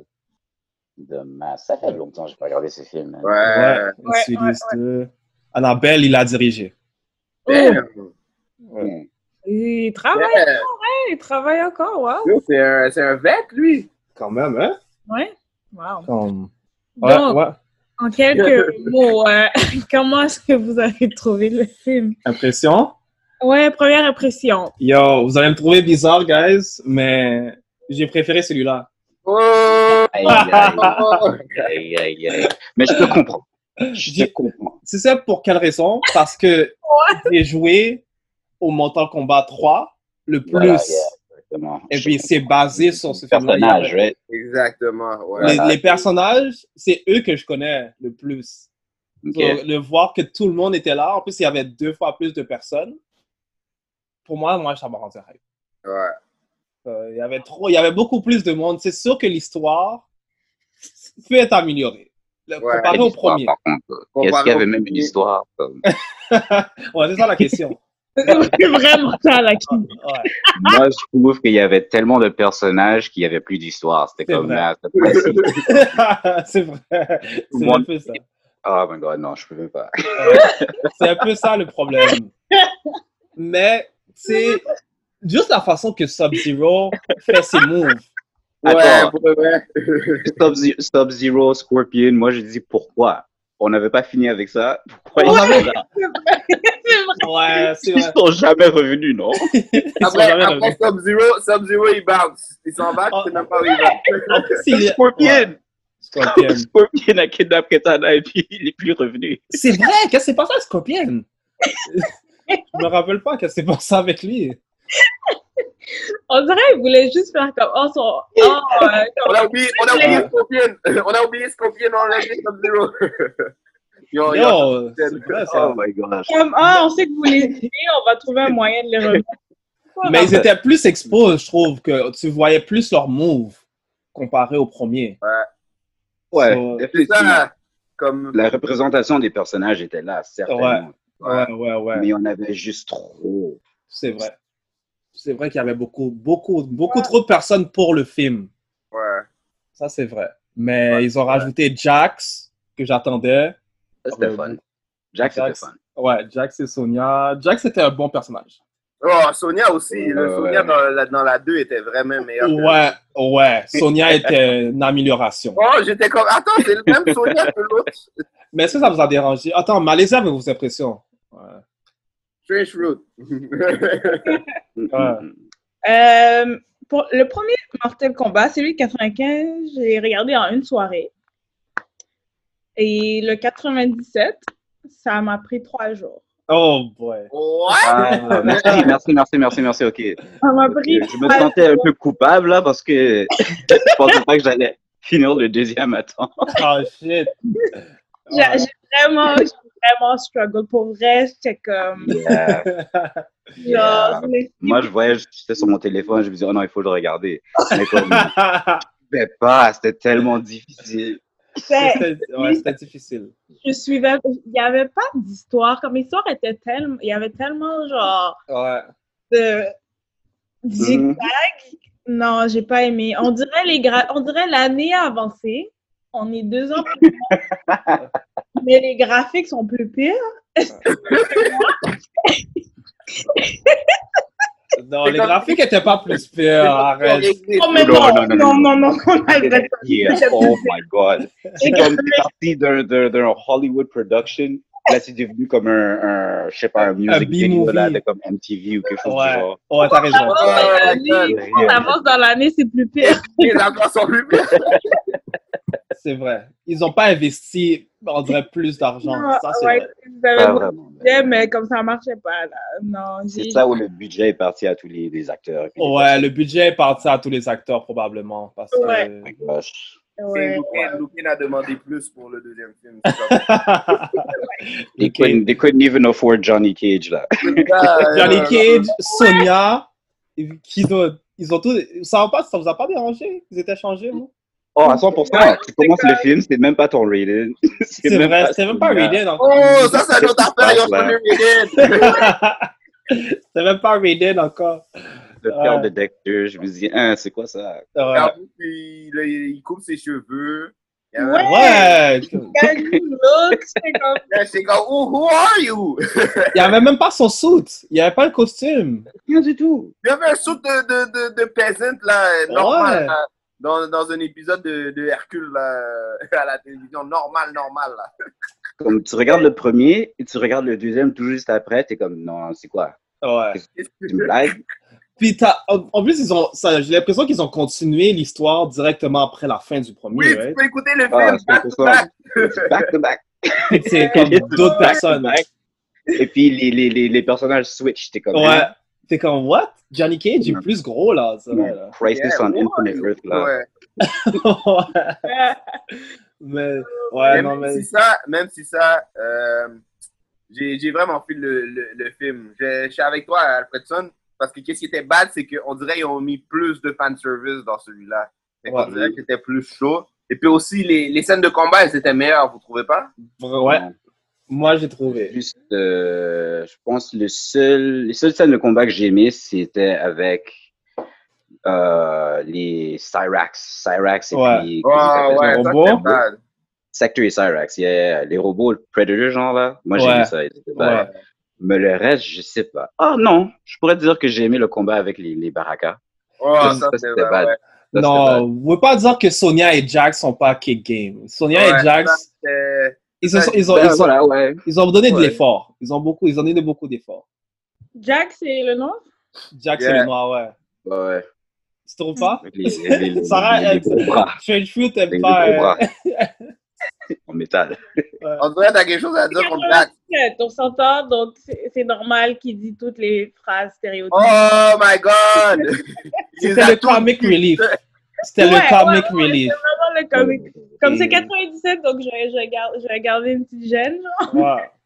De masse. Ça fait longtemps que j'ai pas regardé ce film. hein. Ouais. Ouais, ouais, 2. Annabelle, il a dirigé. Damn. Hmm. Il travaille Yeah. encore, hein? Il travaille encore, wow. C'est un, c'est un vet, lui. Quand même, hein? Ouais. Wow. Comme... Ouais, Donc, ouais. En quelques mots, euh, comment est-ce que vous avez trouvé le film? Impression? Ouais, première impression. Yo, vous allez me trouver bizarre, guys, mais j'ai préféré celui-là. Oh! Aïe, aïe, aïe, aïe, aïe. Mais je peux comprendre. Je comprendre. Tu sais pour quelle raison? Parce que j'ai joué au Mortal Kombat 3 le plus. Voilà, yeah, exactement. Et puis c'est basé sur ce personnage, ouais. Exactement, ouais. Les, personnages, c'est eux que je connais le plus. Le voir que tout le monde était là, en plus il y avait deux fois plus de personnes. Pour moi, moi, ça m'a rendu hype. Ouais. Euh, il y avait trop, il y avait beaucoup plus de monde. C'est sûr que l'histoire peut être améliorée. Le- Ouais. Comparé au premier. Est-ce qu'il y avait même une histoire? comme- Ouais, c'est ça la question. C'est vraiment ça la question. Ouais. Moi, je trouve qu'il y avait tellement de personnages qu'il n'y avait plus d'histoire. C'était comme, vrai. ah, c'est vrai. C'est un peu ça. Oh my god, non, je peux même pas. C'est un peu ça le problème. Mais c'est juste la façon que Sub-Zero fait ses moves. Ouais, vrai. Sub-Zero, Scorpion, moi je dis pourquoi? On n'avait pas fini avec ça. Pourquoi On ils? Ouais, c'est Ils vrai. sont jamais revenus, non? Ils sont Après, jamais après. Sub-Zero, Sub-Zero, il bounce. Il s'en va, tu sais même pas où il va. En plus, il est- Scorpion! Ouais, Scorpion. Scorpion a kidnappé Katana et puis il est plus revenu. C'est vrai, qu'est-ce qui s'est passé à Scorpion? Je me rappelle pas qu'est-ce qui s'est passé avec lui. On dirait qu'il voulait juste faire comme oh son oh euh, On comme- a oublié, on a oublié Scorpion. On a oublié Scorpion, on a oublié Sub-Zero. Yo, yo. Yo, c'est vrai ça? Oh my gosh. comme ah on sait que vous les tuez, on va trouver un moyen de les remettre. Mais ils étaient plus exposés, je trouve, que tu voyais plus leurs moves comparé au premier. Ouais, So- ça. Comme. La représentation des personnages était là, certainement. Ouais, ouais, ouais. Mais il y en avait juste trop. C'est vrai. C'est vrai qu'il y avait beaucoup, beaucoup, beaucoup trop de personnes pour le film. Ouais. Ça, c'est vrai. Mais Ouais, ils ont rajouté Jax, que j'attendais. Ça, C'était Ouais, fun. bon. Jack, c'était Jax. fun. Ouais, Jax et Sonia. Jax était un bon personnage. Oh, Sonia aussi. Le Sonia ouais. dans la, dans la 2 était vraiment meilleur. que- Ouais, ouais. Sonia était une amélioration. Oh, j'étais comme. Attends, c'est le même Sonia que l'autre. Mais est-ce que ça vous a dérangé? Attends, malaisez avec vos impressions. Ouais. Strange Fruit. Ouais. Euh, pour le premier Mortal Kombat, celui de 95, j'ai regardé en une soirée. Et le 97, ça m'a pris trois jours. Oh boy. Ouais? Ah, merci, merci, merci, merci, merci, ok. Ça m'a pris Je me sentais un peu coupable là parce que je pensais pas que j'allais finir le deuxième à temps. Oh shit. J'ai vraiment, j'ai vraiment struggle. Pour vrai, j'étais comme. Yeah. Genre, les- Moi, je voyais, j'étais sur mon téléphone, je me disais, oh non, il faut le regarder. Mais comme, je pouvais pas, c'était tellement difficile. C'était ouais, difficile. je suivais. Il n'y avait pas d'histoire. Comme l'histoire était tellement. Il y avait tellement, genre, Ouais. de. zigzag. Mhm. Non, j'ai pas aimé. On dirait les gra... on dirait l'année a avancé. On est deux ans plus loin. mais les graphiques sont plus pires. Non, les graphiques étaient pas plus pires. Arrête. Oh, mais Non, non, non, non, on oh my god. C'est comme parti d'un Hollywood production, Là, c'est devenu comme un, un je sais pas, un music video de comme MTV ou quelque chose Ouais. du genre. Ouais, t'as raison. Oh, Oh on avance dans l'année, c'est plus pire. Les acteurs sont plus pires. C'est vrai. Ils ont pas investi, on dirait, plus d'argent. Ça, c'est Ouais, vrai. beaucoup vraiment. de budget, mais comme ça marchait pas. Là. Non, C'est ça où le budget est parti à tous les, les acteurs. Ouais, le budget est parti à tous les acteurs, probablement. Parce que... Ouais. Oh my gosh. C'est Ouais. Lupin, a demandé plus pour le deuxième film. They, couldn't, they couldn't even afford Johnny Cage là. Johnny Cage, Sonia, ont, ils ont tous. Ça, va pas, ça vous a pas dérangé? Ils étaient changés, vous? Oh, à 100%. Tu commences le film, c'est même pas ton rated. C'est vrai, même pas rated encore. Oh, ça, c'est une autre affaire. Ils ont Ouais. Raiden. C'était même pas rated encore. Le Ouais. père de Dexter, je me dis, hein, c'est quoi ça? Ouais. Il, il coupe ses cheveux. Ouais. Look, c'est comme. C'est who, are you? Il y avait même pas son suit. Il y avait pas le costume. Rien du tout. Il y avait un saut de, de, de, de peasant, là, normal, Ouais. là, dans, dans un épisode de, de Hercule, là, à la télévision. Normal, normal, là. Comme tu regardes le premier et tu regardes le deuxième tout juste après, t'es comme, non, c'est quoi? Ouais. C'est une blague? Puis t'as- en plus, ils ont, ça, j'ai l'impression qu'ils ont continué l'histoire directement après la fin du premier. Oui, tu right? peux écouter le Ah, film c'est back to back. To back. C'est comme d'autres personnes. Et puis les, les, les, les personnages switch, t'es comme, Ouais. hein, T'es comme, what? Johnny Cage est plus gros, là. ça, là. Crisis Yeah, on Infinite you? Earth, là. Ouais. Ouais. Mais, ouais, même, non, mais. si ça, même si ça, euh, j'ai vraiment fait le, le, le film. Je, je suis avec toi, Alfredson, parce que qu'est-ce qui était bad, c'est qu'on dirait qu'ils ont mis plus de fanservice dans celui-là. Ouais. dirait que c'était plus chaud. Et puis aussi, les, les scènes de combat, elles étaient meilleures, vous trouvez pas? Ouais. Moi j'ai trouvé. Juste, euh, je pense le seul, les seules scènes de combat que j'ai aimées, c'était avec euh, les Cyrax. Cyrax et Ouais. puis. S'appellent? ouais, le ça robot? c'était bad. Sector et Cyrax, yeah, yeah. Les robots, le Predator, genre là. Moi, j'ai Ouais. aimé ça. Ouais. Mais le reste, je sais pas. Ah non, je pourrais dire que j'ai aimé le combat avec les, les Baraka. Oh, Ça, c'était c'était bad. bad. ouais. Ça, non, vous pouvez pas dire que Sonia et Jax sont pas kick game. Sonia Ouais, et Jax, ils, se sont- ils, ont, Ben, ils, ont, voilà, ouais. ils ont donné de Ouais. l'effort. Ils ont beaucoup, ils ont donné beaucoup d'efforts. Jack, c'est le nom? Yeah. c'est le noir, ouais. Ouais, ouais. Tu trouves pas? Les, les, les, Sarah, les- elle, Fruit les pas. euh, bras. en métal. On dirait que t'as quelque chose à dire contre Jack. 97, on s'entend, donc c'est normal qu'il dit toutes les phrases stéréotypes. Oh my god! C'était le comic relief. C'était Ouais, le comic ouais, ouais, relief. Vraiment le comic. Comme c'est Et- 97, donc je vais, je vais gar- je vais garder une petite gêne. genre.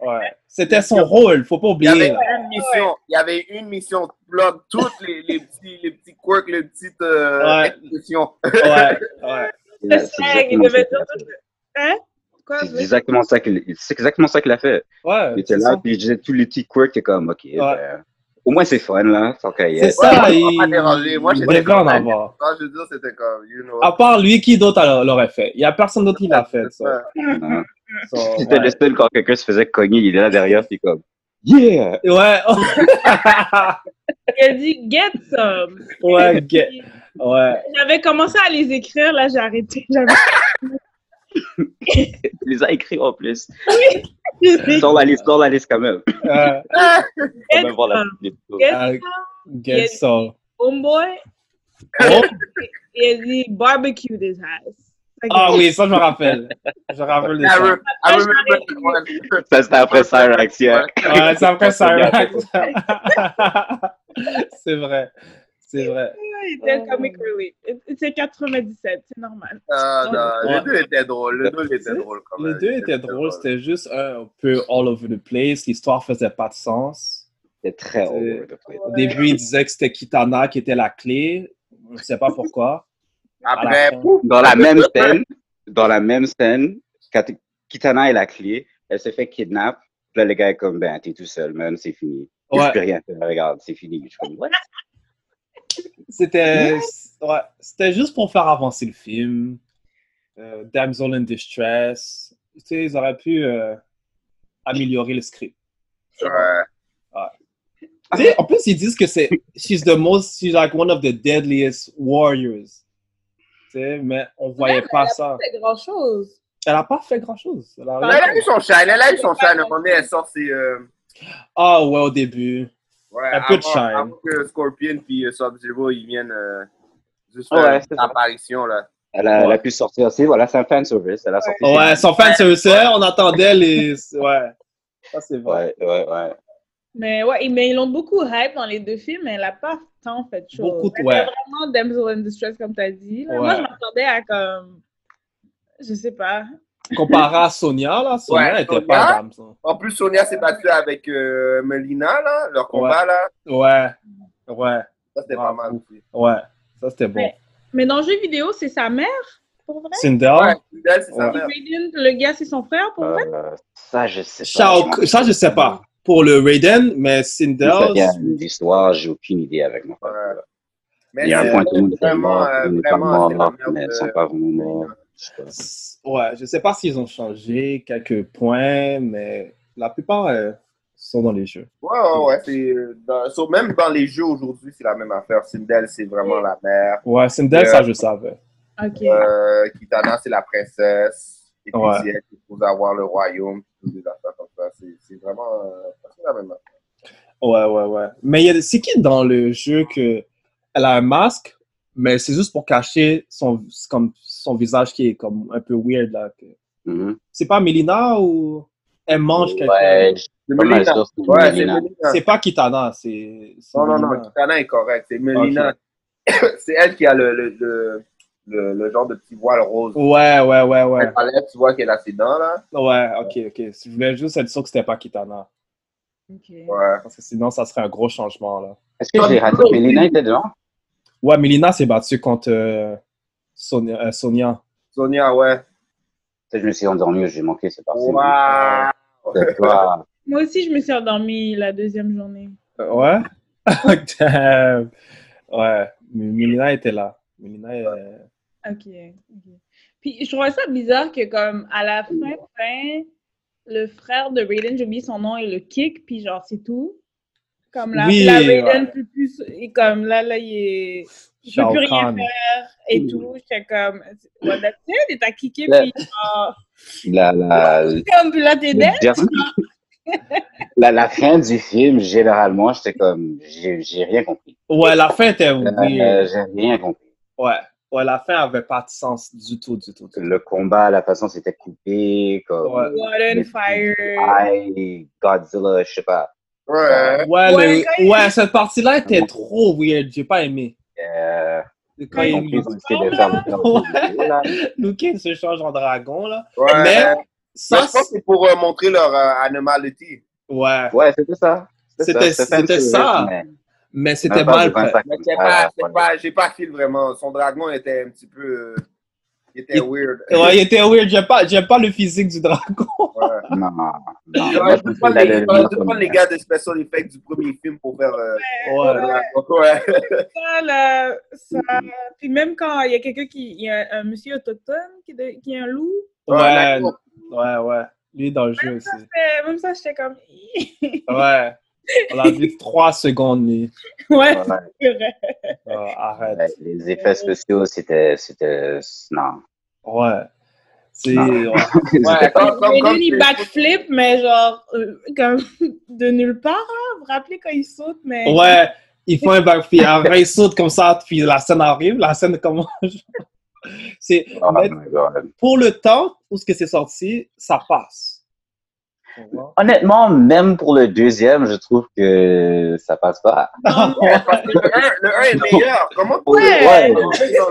Ouais, ouais. C'était son rôle, faut pas Il y avait oublier. là. une mission, il y avait une mission de plug toutes les, les petits, les petits quirks, les petites euh, Ouais. expressions. Ouais, ouais. C'est ça, il exactement devait ça dire qu'il a tout. Hein? C'est exactement ça qu'il c'est exactement ça qu'il a fait. Ouais, Il était là, ça. puis il disait tous les petits quirks, t'es comme, ok, ben, au moins c'est fun, là, tant qu'à y C'est ça, Ouais, il, dérangé. Moi, j'étais en comme- avoir. Quand je veux dire, c'était comme, you know. À part lui, qui d'autre l'a- l'aurait fait? Il n'y a personne d'autre qui l'a fait. Ça. ça. Hein. So, C'était ouais. le seul quand quelqu'un se faisait cogner, il est là derrière, puis comme, yeah! Ouais, Il a dit get some. ouais, get- ouais. J'avais commencé à les écrire, là j'ai arrêté. J'avais- Il les a écrits en plus. Sors la liste, sors la liste quand même. Euh, Faut même voir la liste. Get some. get so. Homeboy. Oh, Il a dit barbecue this house. Ah oui, ça je me rappelle. Je me rappelle de ça. Ça, c'était après Cyrax, yeah. Ouais, c'est après ça. C'est vrai. C'est vrai. Il était comic relief. C'est 97, c'est normal. Ah, non, Ouais. Les deux étaient drôles. Les deux étaient drôles quand Les même. deux étaient drôles, c'était juste un peu all over the place. L'histoire faisait pas de sens. C'était très C'est- over the place. Au début, il disait que c'était Kitana qui était la clé. On ne sait pas pourquoi. La Après, pouf, Dans la même scène, dans la même scène, Kitana est la clé, elle se fait kidnap. Puis Là, le gars est comme, ben, t'es tout seul, man, c'est fini. Ouais. ne plus rien faire. Regarde, c'est fini. Je suis comme, what? C'était ouais, juste pour faire avancer le film. Euh, Damsel in Distress. Tu sais, ils auraient pu euh, améliorer le script. ouais. Tu sais, en plus, ils disent que c'est she's the most, she's like one of the deadliest warriors. Tu sais, mais on voyait pas ça. C'est grand chose. Elle a pas fait grand-chose. Elle a- Elle a eu son shine, elle a eu son shine. À un moment donné, elle sort ses. euh, Ah ouais, au début. Ouais, Un peu de avant- que Scorpion puis euh, Sub-Zero ils viennent euh, juste Ouais, faire une apparition là. Elle a, elle Ouais. a pu sortir aussi. Voilà, c'est un fan service. Elle a sorti. Ouais, son fan service, on attendait les. Ouais. Ça, c'est vrai. Ouais, ouais, ouais. Mais ouais, mais ils l'ont beaucoup hype dans les deux films, mais elle n'a pas tant fait de choses. Beaucoup de- Elle ouais. vraiment damsel in distress, comme tu as dit. là. Moi, je m'attendais à comme. Je sais pas. Comparé à Sonia, là, Sonia Ouais, était Sonia. pas dame, ça. En plus, Sonia s'est battue avec euh, Melina là, leur combat là. Ouais. Ouais. Ça c'était pas mal aussi. Ouais. Ça, c'était bon. Mais- Mais dans le jeu vidéo, c'est sa mère, pour vrai? Cinder. Ouais, Fidel, c'est sa Ouais. mère. Raiden, le gars, c'est son frère, pour vrai? Euh, ça, je sais pas. Ça, je sais pas. Pour le Raiden, mais Cinder. D'histoire, j'ai aucune idée avec mon frère. Ouais. Mais Il y a un point vraiment, euh, n'est pas vraiment, mort, mère mais de- ils sont pas vraiment morts. Ouais, je sais pas s'ils ont changé quelques points, mais la plupart euh, sont dans les jeux. Ouais, ouais, ouais. c'est, euh, dans- so, même dans les jeux aujourd'hui, c'est la même affaire. Sindel, c'est vraiment la mère. Ouais, Cinder, Euh, ça, je savais. Ok. Euh, Kitana, c'est la princesse. Et puis, Ouais. elle supposée avoir le royaume. Toutes des affaires comme ça. C'est, c'est vraiment euh, c'est la même affaire. Ouais, ouais, ouais. Mais il y a- c'est qui dans le jeu que elle a un masque, mais c'est juste pour cacher son, comme, son visage qui est comme un peu weird, là. que- Mhm. C'est pas Melina ou elle mange quelqu'un? Ouais, C'est Ouais, c'est pas Kitana, c'est. c'est Non, non, non. Kitana est correct. C'est Melina. c'est elle qui a le, le, le, le, le genre de petit voile rose. Ouais, ouais, ouais, ouais. Elle tu vois qu'elle a ses dents, là. Ouais, ok, ok. Je voulais juste être sûr que c'était pas Kitana. Ouais. Parce que sinon, ça serait un gros changement, là. Est-ce que j'ai raté? Melina était dedans? Ouais, Melina s'est battue contre euh, Sonia. euh, Sonia. Sonia, ouais. Je me suis endormi ou j'ai manqué cette partie. Waouh! C'est toi. Moi aussi, je me suis endormie la deuxième journée. Euh, Ouais? Damn. Ouais, M- Melina était là. Melina, euh, Ok. ok. Puis je trouvais ça bizarre que comme à la fin, fin, le frère de Raiden, j'ai oublié son nom, il le kick, puis genre c'est tout. Comme là, Oui, là Raiden ouais. peut plus, et comme là, là, il est. Peut Shao plus rien faire et tout. J'étais comme, what that's it? Il t'a kické, Ouais. puis genre. La, la, Comme, puis là, t'es dead. la, la fin du film, généralement, j'étais comme, j'ai j'ai rien compris. Ouais, la fin était Euh, weird. j'ai rien compris. Ouais. Ouais, la fin avait pas de sens du tout, du tout. du tout. Le combat, la façon c'était coupé, comme. Ouais. Water and Fire. Godzilla, je sais pas. Ouais. Ouais, Ouais, le- ouais, cette partie-là était trop weird. J'ai pas aimé. Euh, Quand j'ai il ils ont essayé de faire Ouais. Kang se change en dragon, là. Ouais. Mais Mais ça, je pense que c'est pour euh, montrer leur euh, animality. ouais. Ouais, c'était ça. C'était- ça, c'était ça. mais- Mais c'était pas mal de 25 fait. Mais c'est Ah, pas, pas, j'ai pas fil vraiment. Son dragon était un petit peu, euh, il était weird. Ouais, il était weird. J'aime pas, j'aime pas le physique du dragon. Ouais. Non, non. Je dû prendre les, prendre les gars de special effects du premier film pour faire. Euh, Ouais. ouais. Ça, là, ça. Puis même quand il y a quelqu'un qui. Il y a un monsieur autochtone qui, de- qui est un loup. Ouais, ouais, ouais. Lui dans le jeu aussi. Euh, Même ça, j'étais comme. Ouais. On l'a vu trois secondes, lui. ouais, Ouais, c'est vrai. Euh, arrête. Les effets spéciaux, c'était. c'était- Non. Ouais. C'est. Non. ouais. Ouais, comme, comme, Mais comme lui, il c'est- backflip, mais genre, euh, comme de nulle part, là. Vous vous rappelez quand il saute, mais. Ouais, il faut un back, puis après il saute comme ça, puis la scène arrive, la scène commence. c'est Oh mais pour le temps où ce que c'est sorti, ça passe. Honnêtement, même pour le deuxième, je trouve que ça passe pas. Parce que le 1, le 1 est meilleur. Comment Pour le- Ouais.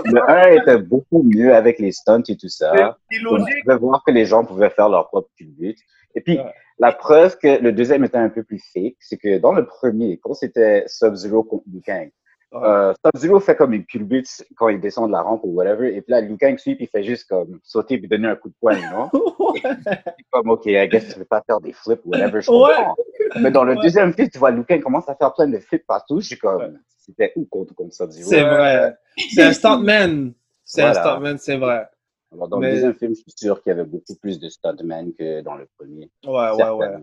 le 1 était beaucoup mieux avec les stunts et tout ça. C'est On pouvait voir que les gens pouvaient faire leur propre culbute. Et puis, Ouais. la preuve que le deuxième était un peu plus fake, c'est que dans le premier, quand c'était Sub-Zero contre Liu Kang, Euh, fait comme une culbute quand il descend de la rampe ou whatever, et puis là, Liu Kang suit, puis il fait juste comme sauter puis donner un coup de poing, non? Comme, OK, I guess tu veux pas faire des flips ou whatever, je Ouais. comprends. Mais dans le Ouais. deuxième film, tu vois Liu Kang commence à faire plein de flips partout, je suis comme, Ouais. c'était où contre, contre Sub-Zero? c'est vrai. C'est un stuntman. C'est un stuntman, c'est vrai. Alors, dans Mais- le deuxième film, je suis sûr qu'il y avait beaucoup plus de stuntmen que dans le premier. Ouais, ouais, ouais.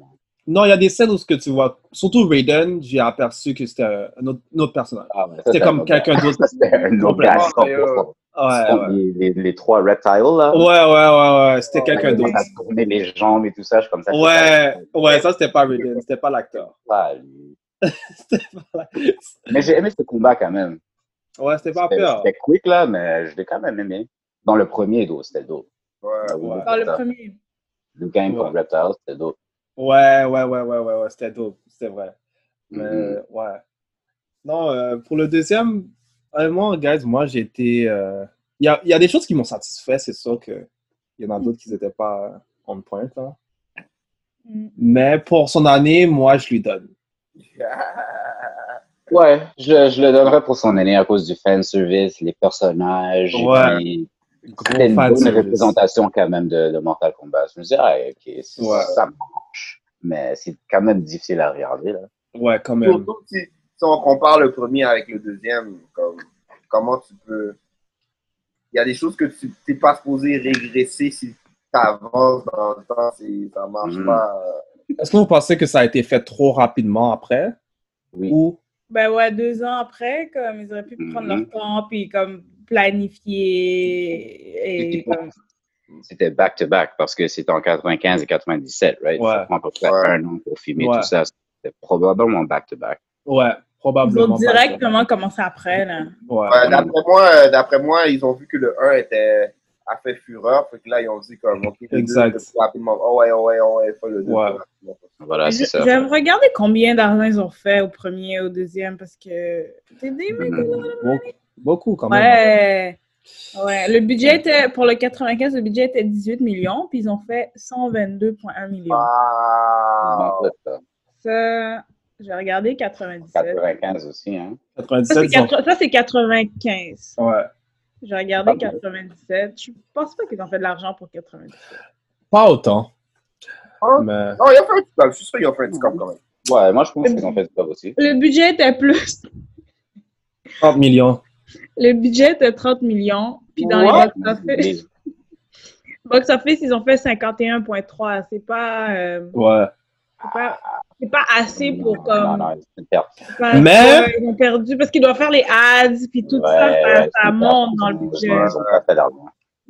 Non, il y a des scènes où ce que tu vois, surtout Raiden, j'ai aperçu que c'était un autre, un autre personnage. Ah ouais, C'était c'est comme quelqu'un d'autre. Ça, C'était un autre Complètement, gars, mais, 100%. Ouais, ouais. Les, les, les trois reptiles, là. Ouais, ouais, ouais, ouais. C'était quelqu'un d'autre. ça tournait les jambes et tout ça, je comme ça. Ouais, pas- ouais, ça, c'était pas Raiden. C'était pas l'acteur. pas lui. C'était pas l'acteur. Mais j'ai aimé ce combat quand même. Ouais, c'était pas peur. c'était quick, là, mais je l'ai quand même aimé. Dans le premier, dos, c'était dope. Ouais. Ouais. Dans le premier. Kang Ouais. contre Reptile, c'était dope. Ouais, ouais, ouais, ouais, ouais, ouais, c'était dope, c'est vrai. Mais, Mhm. ouais. Non, euh, pour le deuxième, honnêtement, guys, moi, j'ai été. euh, Il y, a, il y a des choses qui m'ont satisfait, c'est sûr qu'il y en a d'autres qui n'étaient pas on point, là. Mm. Mais pour son année, moi, je lui donne. Ouais, je, je le donnerais pour son année à cause du fan service, les personnages. et Ouais. puis Gros C'était une fan bonne service. représentation quand même de, de Mortal Kombat. Je me disais, ah, ok, c'est- Ouais. ça marche. Mais c'est quand même difficile à regarder, là. Ouais, quand même. Surtout si, si on compare le premier avec le deuxième, comme, comment tu peux. Il y a des choses que tu n'es pas supposé régresser si tu avances dans le temps, c'est- ça marche Mhm. pas. Est-ce que vous pensez que ça a été fait trop rapidement après? Oui. Ou? Ben ouais, deux ans après, comme ils auraient pu prendre leur temps, puis comme planifier et comme... C'était back-to-back parce que c'était en 95 et 97, right? Ouais. Ça prend à peu près un an pour filmer Ouais. tout ça. C'était probablement back-to-back. Ouais, Ils probablement. ont directement commencé après, là. Ouais. Ouais, d'après moi, euh, d'après moi, ils ont vu que le 1 était a fait fureur, fait que là ils ont dit comme ok, le 2, Exact. plus rapidement. Oh ouais, oh ouais, oh ouais, faut le 2. Ouais. Voilà, c'est ça. vais regarder combien d'argent ils ont fait au premier, au deuxième, parce que... T'es des mecs, Mhm. Beaucoup, beaucoup quand même. Ouais. Ouais. Le budget était, pour le 95, le budget était 18 millions, puis ils ont fait 122,1 millions. Wow. Ouais, ça. J'ai regardé 97. 95 aussi, hein? Ça, 97, c'est ils ont- quatre- ça, c'est 95. Ouais. J'ai regardé Ah, 97. Je pense pas qu'ils ont fait de l'argent pour 97. Pas autant. Hein? Mais. Non, il a fait un petit je suis sûr qu'il a fait un petit cap quand même. Ouais, moi, je pense qu'ils ont fait ça aussi. Le budget était plus. 30 millions. Le budget était 30 millions. Puis dans What? les box-office, box-office, ils ont fait 51,3. C'est pas, euh, Ouais. c'est pas, c'est pas assez pour Non, comme. non, c'est une perte. Mais- ils ont perdu parce qu'ils doivent faire les ads, puis tout ça, Ouais, ça, monte dans le budget.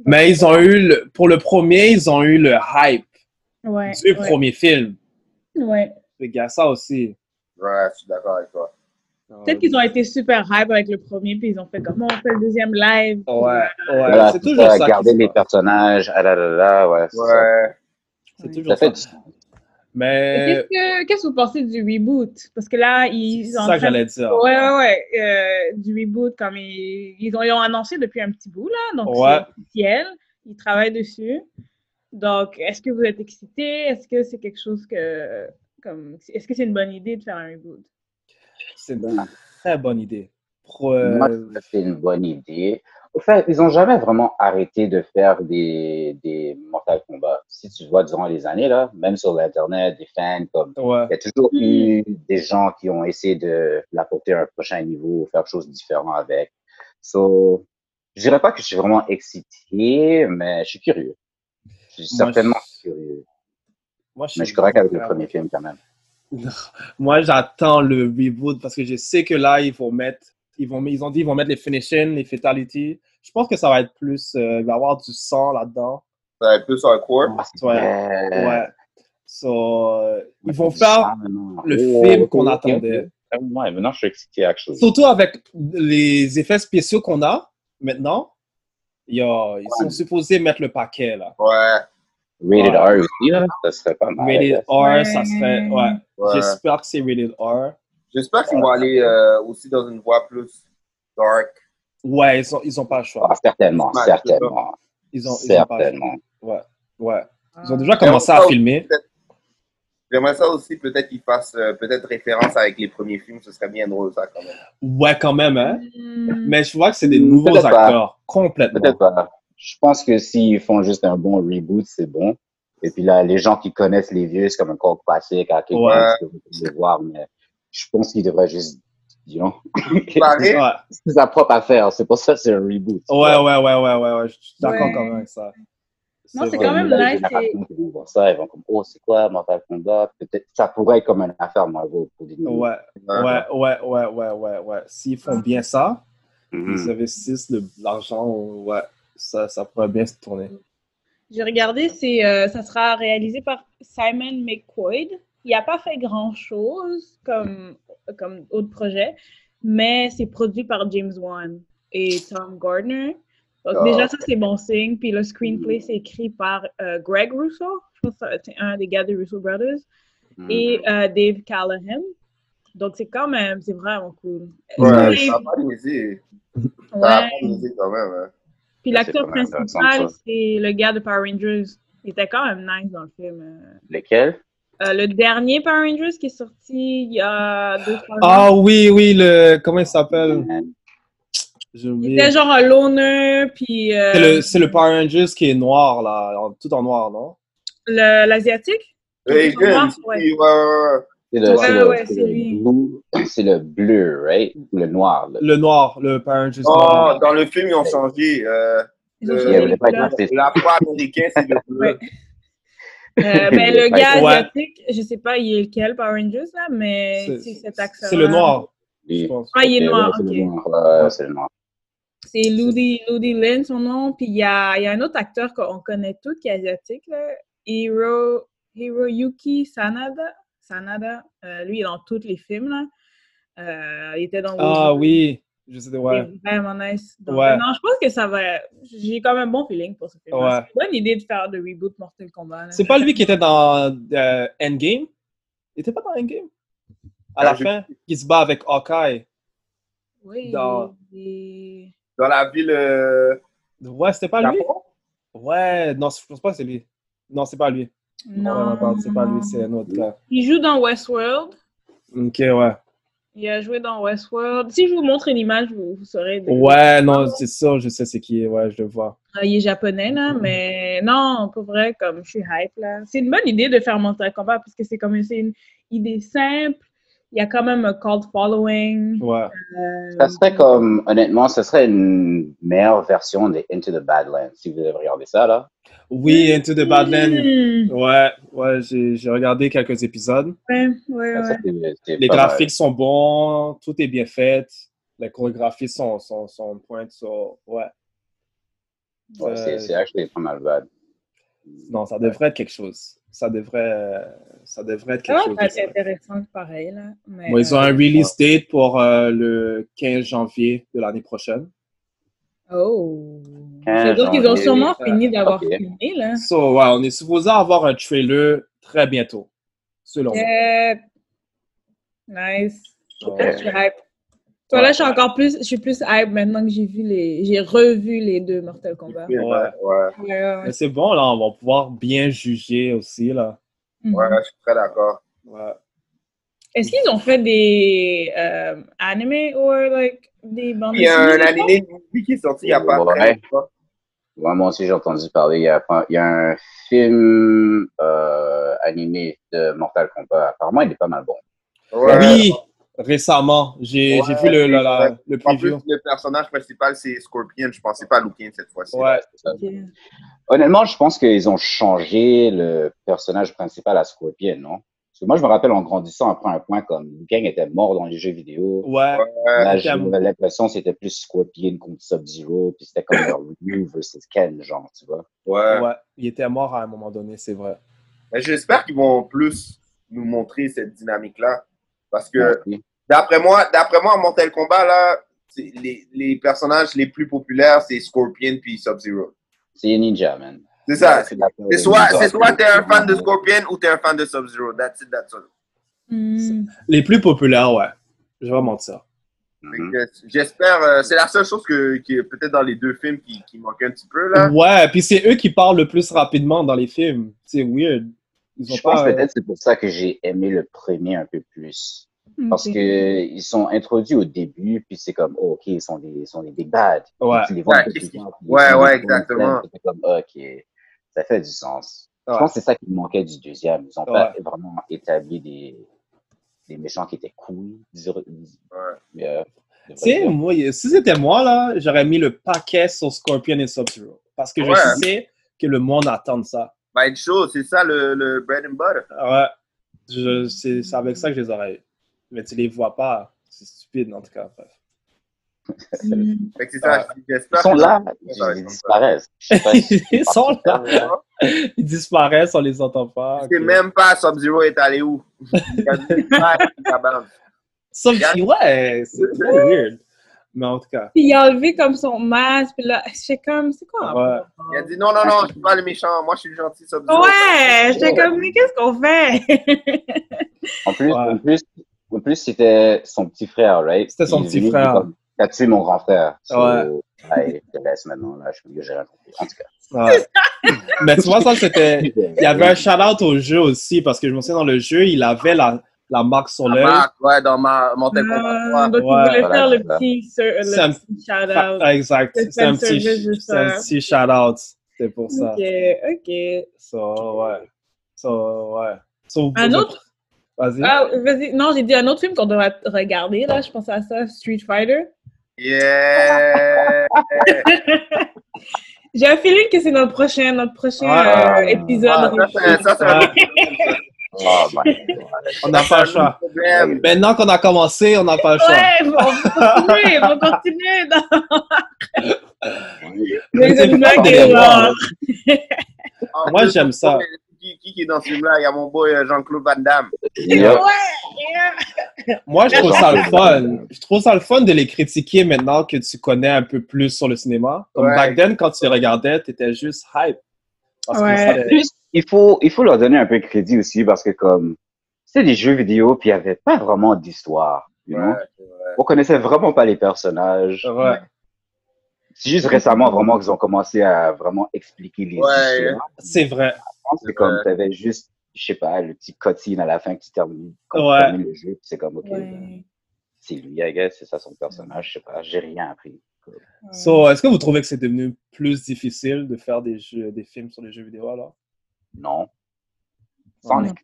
Mais ils ont eu, le- pour le premier, ils ont eu le hype Ouais. du ouais, premier film. ouais. Les gars, ça aussi. Ouais, je suis d'accord avec toi. Peut-être qu'ils ont été super hype avec le premier, puis ils ont fait comme on fait le deuxième live. Ouais, ouais. Voilà, c'est toujours ça, garder les personnages, ah là là là, ouais. c'est. Ouais. C'est toujours Ça ça. Mais Qu'est-ce que, qu'est-ce que vous pensez du reboot? Parce que là, ils c'est sont en ça que j'allais dire. Ouais, ouais, ouais. euh, du reboot, comme ils, ils, ont, ils ont annoncé depuis un petit bout, là. Donc, Ouais. c'est officiel. Ils travaillent dessus. Donc, est-ce que vous êtes excité? Est-ce que c'est quelque chose que. Comme, est-ce que c'est une bonne idée de faire un reboot? C'est une très bonne idée. Pour, euh, Moi, c'est une bonne idée. Au fait, ils n'ont jamais vraiment arrêté de faire des, des Mortal Kombat. Si tu vois durant les années, là, même sur l'Internet, des fans, comme, ouais. il y a toujours eu des gens qui ont essayé de l'apporter à un prochain niveau, faire quelque chose de différent avec. So, je dirais pas que je suis vraiment excité, mais je suis curieux. Je suis Moi, certainement je- curieux. Moi, je Mais je suis correct avec le premier film quand même. Moi, j'attends le reboot parce que je sais que là, ils vont mettre, ils vont, ils ont dit, ils vont mettre les finishing, les fatalities. Je pense que ça va être plus, euh, il va y avoir du sang là-dedans. Ça va être plus hardcore. Ah, c'est Ouais. vrai. Ouais. So, euh, ils vont faire le Oh, film qu'on attendait. Ouais, maintenant je suis excité, actually. Surtout avec les effets spéciaux qu'on a maintenant. il y a- ils sont supposés mettre le paquet là. Ouais. Rated Ouais. R aussi, là, ça serait pas mal. Rated R, ça serait. Ouais. Ouais. J'espère que c'est rated R. J'espère qu'ils vont aller euh, aussi dans une voie plus dark. Ouais, ils ont, ils ont pas le choix. Ah, certainement, Ouais, certainement. Ils ont, ils ont pas le Certainement. choix. Ouais. Ouais. Ils ont déjà commencé à filmer. J'aimerais ça aussi, peut-être qu'ils fassent euh, peut-être référence avec les premiers films, ce serait bien drôle ça quand même. Ouais, quand même, hein. Hmm. Mais je vois que c'est des nouveaux pas. acteurs. Complètement. Peut-être pas. Je pense que s'ils font juste un bon reboot, c'est bon. Et puis là, les gens qui connaissent les vieux, c'est comme un cult classique. À quelque Ouais. part, tu peux le voir, mais je pense qu'ils devraient juste, you know, Pareil, Ouais. c'est sa propre affaire. C'est pour ça que c'est un reboot. Ouais, ouais, ouais, ouais, ouais, ouais. Je suis d'accord Ouais. quand même avec ça. Non, c'est quand même nice, qui vont voir ça, ils vont comme, oh, c'est quoi Mortal Kombat? Peut-être, ça pourrait être comme une affaire Marvel pour nouveaux. Ouais, ouais, ouais, ouais, ouais, ouais, ouais. S'ils font bien ça, Hmm. Ils investissent de l'argent, ouais, ça, ça pourrait bien se tourner. J'ai regardé, c'est, euh, ça sera réalisé par Simon McQuaid. Il n'a pas fait grand-chose comme, comme autre projet, mais c'est produit par James Wan et Tom Gardner. Donc Ah. déjà, ça, c'est bon signe. Puis le screenplay, c'est écrit par euh, Greg Russo. Je pense que c'est un des gars des Russo Brothers. Hmm. Et euh, Dave Callahan. Donc c'est quand même, c'est vraiment cool. Ouais, ça a pas. Ça a ouais. pas niaisé quand même. hein. Puis l'acteur principal, c'est le gars de Power Rangers. Il était quand même nice dans le film. euh. Lequel? Euh, le dernier Power Rangers qui est sorti il y a deux, trois ans. Ah oui, oui, le. Comment il s'appelle? Il était genre un loner, puis euh, C'est le, c'est le Power Rangers qui est noir, là, tout en noir, non? Le- l'asiatique? Ouais. ouais, ouais, ouais. C'est le, Ouais, c'est le- ouais, le bleu, right? Ou le noir. là. Le noir, le Power Rangers Oh, noir. dans le film, ils ont changé. Euh, Ils ont Euh, changé pas couleurs. être c'est- le bleu. Ouais. Euh, mais le gars Ouais. asiatique, je sais pas il est lequel Power Rangers là, mais C'est- cet accent. C'est le noir, pense. Ah, il est noir, ok. le noir. Ouais, c'est le noir. C'est Ludi, Ludi Lin, son nom. Puis il y a, il y a un autre acteur qu'on connaît tous qui est asiatique, là. Hiro, Hiroyuki Sanada. Sanada. Euh, lui, il est dans tous les films, là. Euh, il était dans Ah oui, je sais, Il ouais. est vraiment nice. Donc, Ouais. Non, je pense que ça va. J'ai quand même un bon feeling pour ce film. Ouais. C'est une bonne idée de faire de reboot Mortal Kombat. là. C'est pas lui qui était dans euh, Endgame? Il était pas dans Endgame? À la Ah, fin, qui se bat avec Hawkeye. Oui. dans- il- Dans la ville. Euh, Ouais, c'était pas lui? Ouais, non, je pense pas que c'est lui. Non, c'est pas lui. Non. Non, non, c'est pas lui, c'est un autre gars. Il joue dans Westworld. Ok, ouais. Il a joué dans Westworld. Si je vous montre une image, vous, vous saurez. de- Ouais, non, c'est ça, je sais c'est qui, ouais, je le vois. Euh, il est japonais, là, mais non, pour vrai, comme je suis hype, là. C'est une bonne idée de faire Mortal Kombat parce que c'est comme c'est une idée simple. Il y a quand même un cult following. Ouais. Euh, Ça serait comme, honnêtement, ce serait une meilleure version de Into the Badlands, si vous avez regardé ça, là. Oui, Into the Badlands. Hmm. Ouais, ouais, j'ai j'ai regardé quelques épisodes. Ouais, ouais, Ça, ouais. c'est- c'est Les mal. graphiques sont bons, tout est bien fait. Les chorégraphies sont, sont, sont pointes, so, ouais. Ouais, Euh, c'est c'est actually pas mal bad. Non, ça devrait être quelque chose. Ça devrait, euh, ça devrait être quelque va chose. ça. intéressant, pareil, là. Mais, Bon, ils ont euh, un release date pour euh, le 15 janvier de l'année prochaine. Oh. 15 C'est dire qu'ils ont sûrement euh, fini d'avoir ok. filmé, là. So, ouais, on est supposé avoir un trailer très bientôt, selon moi. Yeah. Nice. Ok. Je suis hype. Toi, là, je suis encore plus, je suis plus hype maintenant que j'ai vu les, j'ai revu les deux Mortal Kombat. ouais, Ouais. Mais c'est bon, là, on va pouvoir bien juger aussi, là. Mhm. Ouais, je suis très d'accord. Ouais. Est-ce qu'ils ont fait des euh, animés ou like des bandes Il y a un dessinées, animé de movie qui est sorti il n'y a pas Ouais. longtemps. Ouais, moi aussi, j'ai entendu parler. Il y a, il y a un film euh, animé de Mortal Kombat. Apparemment, il est pas mal bon. Ouais. Oui, récemment, j'ai Ouais, vu le, la- En plus, preview. le personnage principal, c'est Scorpion. Je pensais pas à Lukin cette fois-ci. Ouais. C'est ça. Ok. Honnêtement, je pense qu'ils ont changé le personnage principal à Scorpion, non? Parce que moi, je me rappelle en grandissant après un point comme Liu Kang était mort dans les jeux vidéo. Ouais. Là, j'avais l'impression que c'était plus Scorpion contre Sub-Zero, puis c'était comme leur Ryu versus Ken, genre, tu vois. Ouais. ouais. Il était mort à un moment donné, c'est vrai. Mais j'espère qu'ils vont plus nous montrer cette dynamique-là. Parce que, d'après moi, d'après moi, en Mortal Kombat, là, les, les personnages les plus populaires, c'est Scorpion puis Sub-Zero. C'est Ninja, man. C'est ça. C'est soit, soit t'es un fan de Scorpion ou t'es un fan de Sub-Zero. That's it, that's all. Hmm. Les plus populaires, ouais. Je vais pas mentir. Que J'espère, euh, c'est la seule chose que, qui est peut-être dans les deux films qui, qui manque un petit peu, là. Ouais, puis c'est eux qui parlent le plus rapidement dans les films. C'est weird. Ils ont Je pense euh, peut-être c'est pour ça que j'ai aimé le premier un peu plus. Parce que ils sont introduits au début, puis c'est comme, oh, ok, ils sont des, ils sont des big bad. Ouais. Puis tu les vois un Ouais, Ouais, ouais, exactement. comme, ok, ça fait du sens. Ouais. Je pense que c'est ça qui me manquait du deuxième. Ils ont pas vraiment établi des, des méchants qui étaient cool. euh, Tu sais, moi, si c'était moi, là, j'aurais mis le paquet sur Scorpion et Sub-Zero. Parce que je sais que le monde attend ça. Être chaud, c'est ça le, le bread and butter. Ouais. C'est c'est avec ça que je les aurais eu. Mais tu les vois pas. C'est stupide, en tout cas. Bref. C'est ça, j'espère Ils sont là, ça ils disparaissent. Ils sont là. Ils disparaissent, on les entend pas. Je sais même pas Sub-Zero est allé où? Que, ouais, c'est très weird. Mais en tout cas, Puis il a enlevé comme son masque, puis là, j'étais comme, c'est quoi? ouais. Il a dit non, non, non, je suis pas le méchant, moi je suis le gentil Sub-Zero. Ouais, j'étais comme, mais qu'est-ce qu'on fait? En plus, Ouais. en plus, en plus c'était son petit frère, right? C'était son Il petit frère. comme, T'as tué mon grand frère. So, Ouais. ouais, je te laisse maintenant, là. Je me j'ai rien compris. En tout cas. Ouais. Mais tu vois, ça, c'était. Il y avait un shout-out au jeu aussi, parce que je me souviens, dans le jeu, il avait la, la marque sur La l'œil. marque, ouais, dans ma Mortal Euh, Kombat 3. donc, Ouais, il voulait voilà, faire le c'est ça. petit, sur- le C'est un- petit shout-out. Ah, Exact. C'est un petit, c'est petit shout-out. C'était pour ça. Ok, ok. So, ouais. So, ouais. So, Un vous- autre? Vas-y. Ah, vas-y. Non, j'ai dit un autre film qu'on devrait regarder, là. Je pensais à ça, Street Fighter. Yeah! J'ai un feeling que c'est notre prochain, notre prochain Ah. euh, épisode. Ah, ça, c'est- un. Oh. On n'a pas le choix. Maintenant qu'on a commencé, on n'a pas le choix. Ouais, bon, on va continuer, on va continuer. dans- Les là. En Moi, j'aime ça. Qui, est dans ce film-là? Il y a mon boy euh, Jean-Claude Van Damme. Moi, je trouve ça le fun. Je trouve ça le fun de les critiquer maintenant que tu connais un peu plus sur le cinéma. Comme Ouais. back then, quand tu les regardais, tu étais juste hype. Parce que il faut, il faut leur donner un peu de crédit aussi parce que comme c'est des jeux vidéo puis il n'y avait pas vraiment d'histoire. you know? Ouais. On connaissait vraiment pas les personnages. Ouais. C'est juste récemment vraiment qu'ils ont commencé à vraiment expliquer les Ouais. histoires. C'est vrai. C'est C'est comme vrai. tu avais juste, je sais pas, le petit cutscene à la fin qui termine, quand tu Ouais. termines le jeu. puis C'est comme, ok, ben, Ouais. c'est lui, I guess, c'est ça son personnage, je sais pas, j'ai rien appris. So, est-ce que vous trouvez que c'est devenu plus difficile de faire des jeux, des films sur les jeux vidéo alors? Non. Sonic.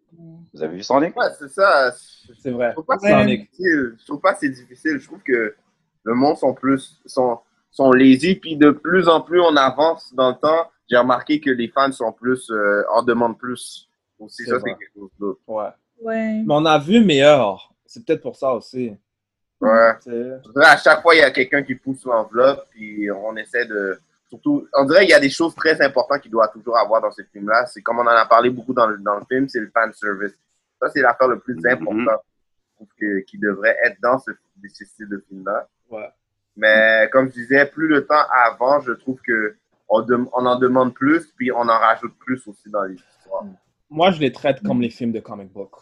Vous avez vu Sonic? Ouais, c'est ça. C'est vrai. Je trouve pas que c'est Sonic. difficile. Je trouve pas que c'est difficile. Je trouve que le monde sont plus, sont, sont lazy. Puis de plus en plus on avance dans le temps, j'ai remarqué que les fans sont plus, euh, en demandent plus. Aussi, ça, c'est quelque chose d'autre. Ouais. Ouais. Mais on a vu meilleur. C'est peut-être pour ça aussi. Ouais. À chaque fois, il y a quelqu'un qui pousse l'enveloppe, puis on essaie de. Surtout, on dirait qu'il y a des choses très importantes qu'il doit toujours avoir dans ce film-là. C'est comme on en a parlé beaucoup dans le, dans le film, c'est le fan service. Ça, c'est l'affaire le plus importante je trouve que, qui devrait être dans ce, ce style de film-là. Ouais. Mais comme je disais, plus le temps avance, je trouve que on, on en demande plus, puis on en rajoute plus aussi dans les histoires. Moi, je les traite comme les films de comic book.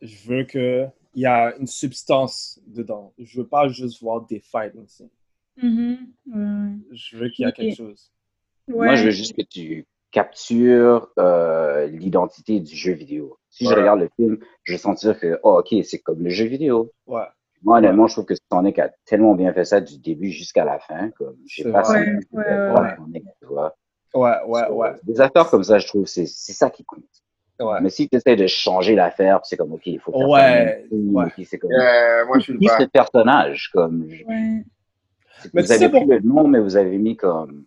Je veux qu'il y a une substance dedans. Je veux pas juste voir des fights aussi. Mhm. Ouais. Je veux qu'il y ait quelque chose. Moi, je veux juste que tu captures euh, l'identité du jeu vidéo. Si je regarde le film, je vais sentir que, oh, ok, c'est comme le jeu vidéo. Ouais. Moi, honnêtement, je trouve que Sonic a tellement bien fait ça du début jusqu'à la fin. Comme, je sais C'est pas si Ouais, tu ouais. Sonic, tu vois. Ouais, ouais, So, ouais. Des affaires comme ça, je trouve, c'est c'est ça qui compte. Ouais. Mais si tu essaies de changer l'affaire, c'est comme, ok, il faut faire Ouais, ouais. c'est comme, Euh, moi, je suis le qui ce personnage? Comme, je- Ouais. Mais vous tu sais avez pris pour- le nom, mais vous avez mis comme.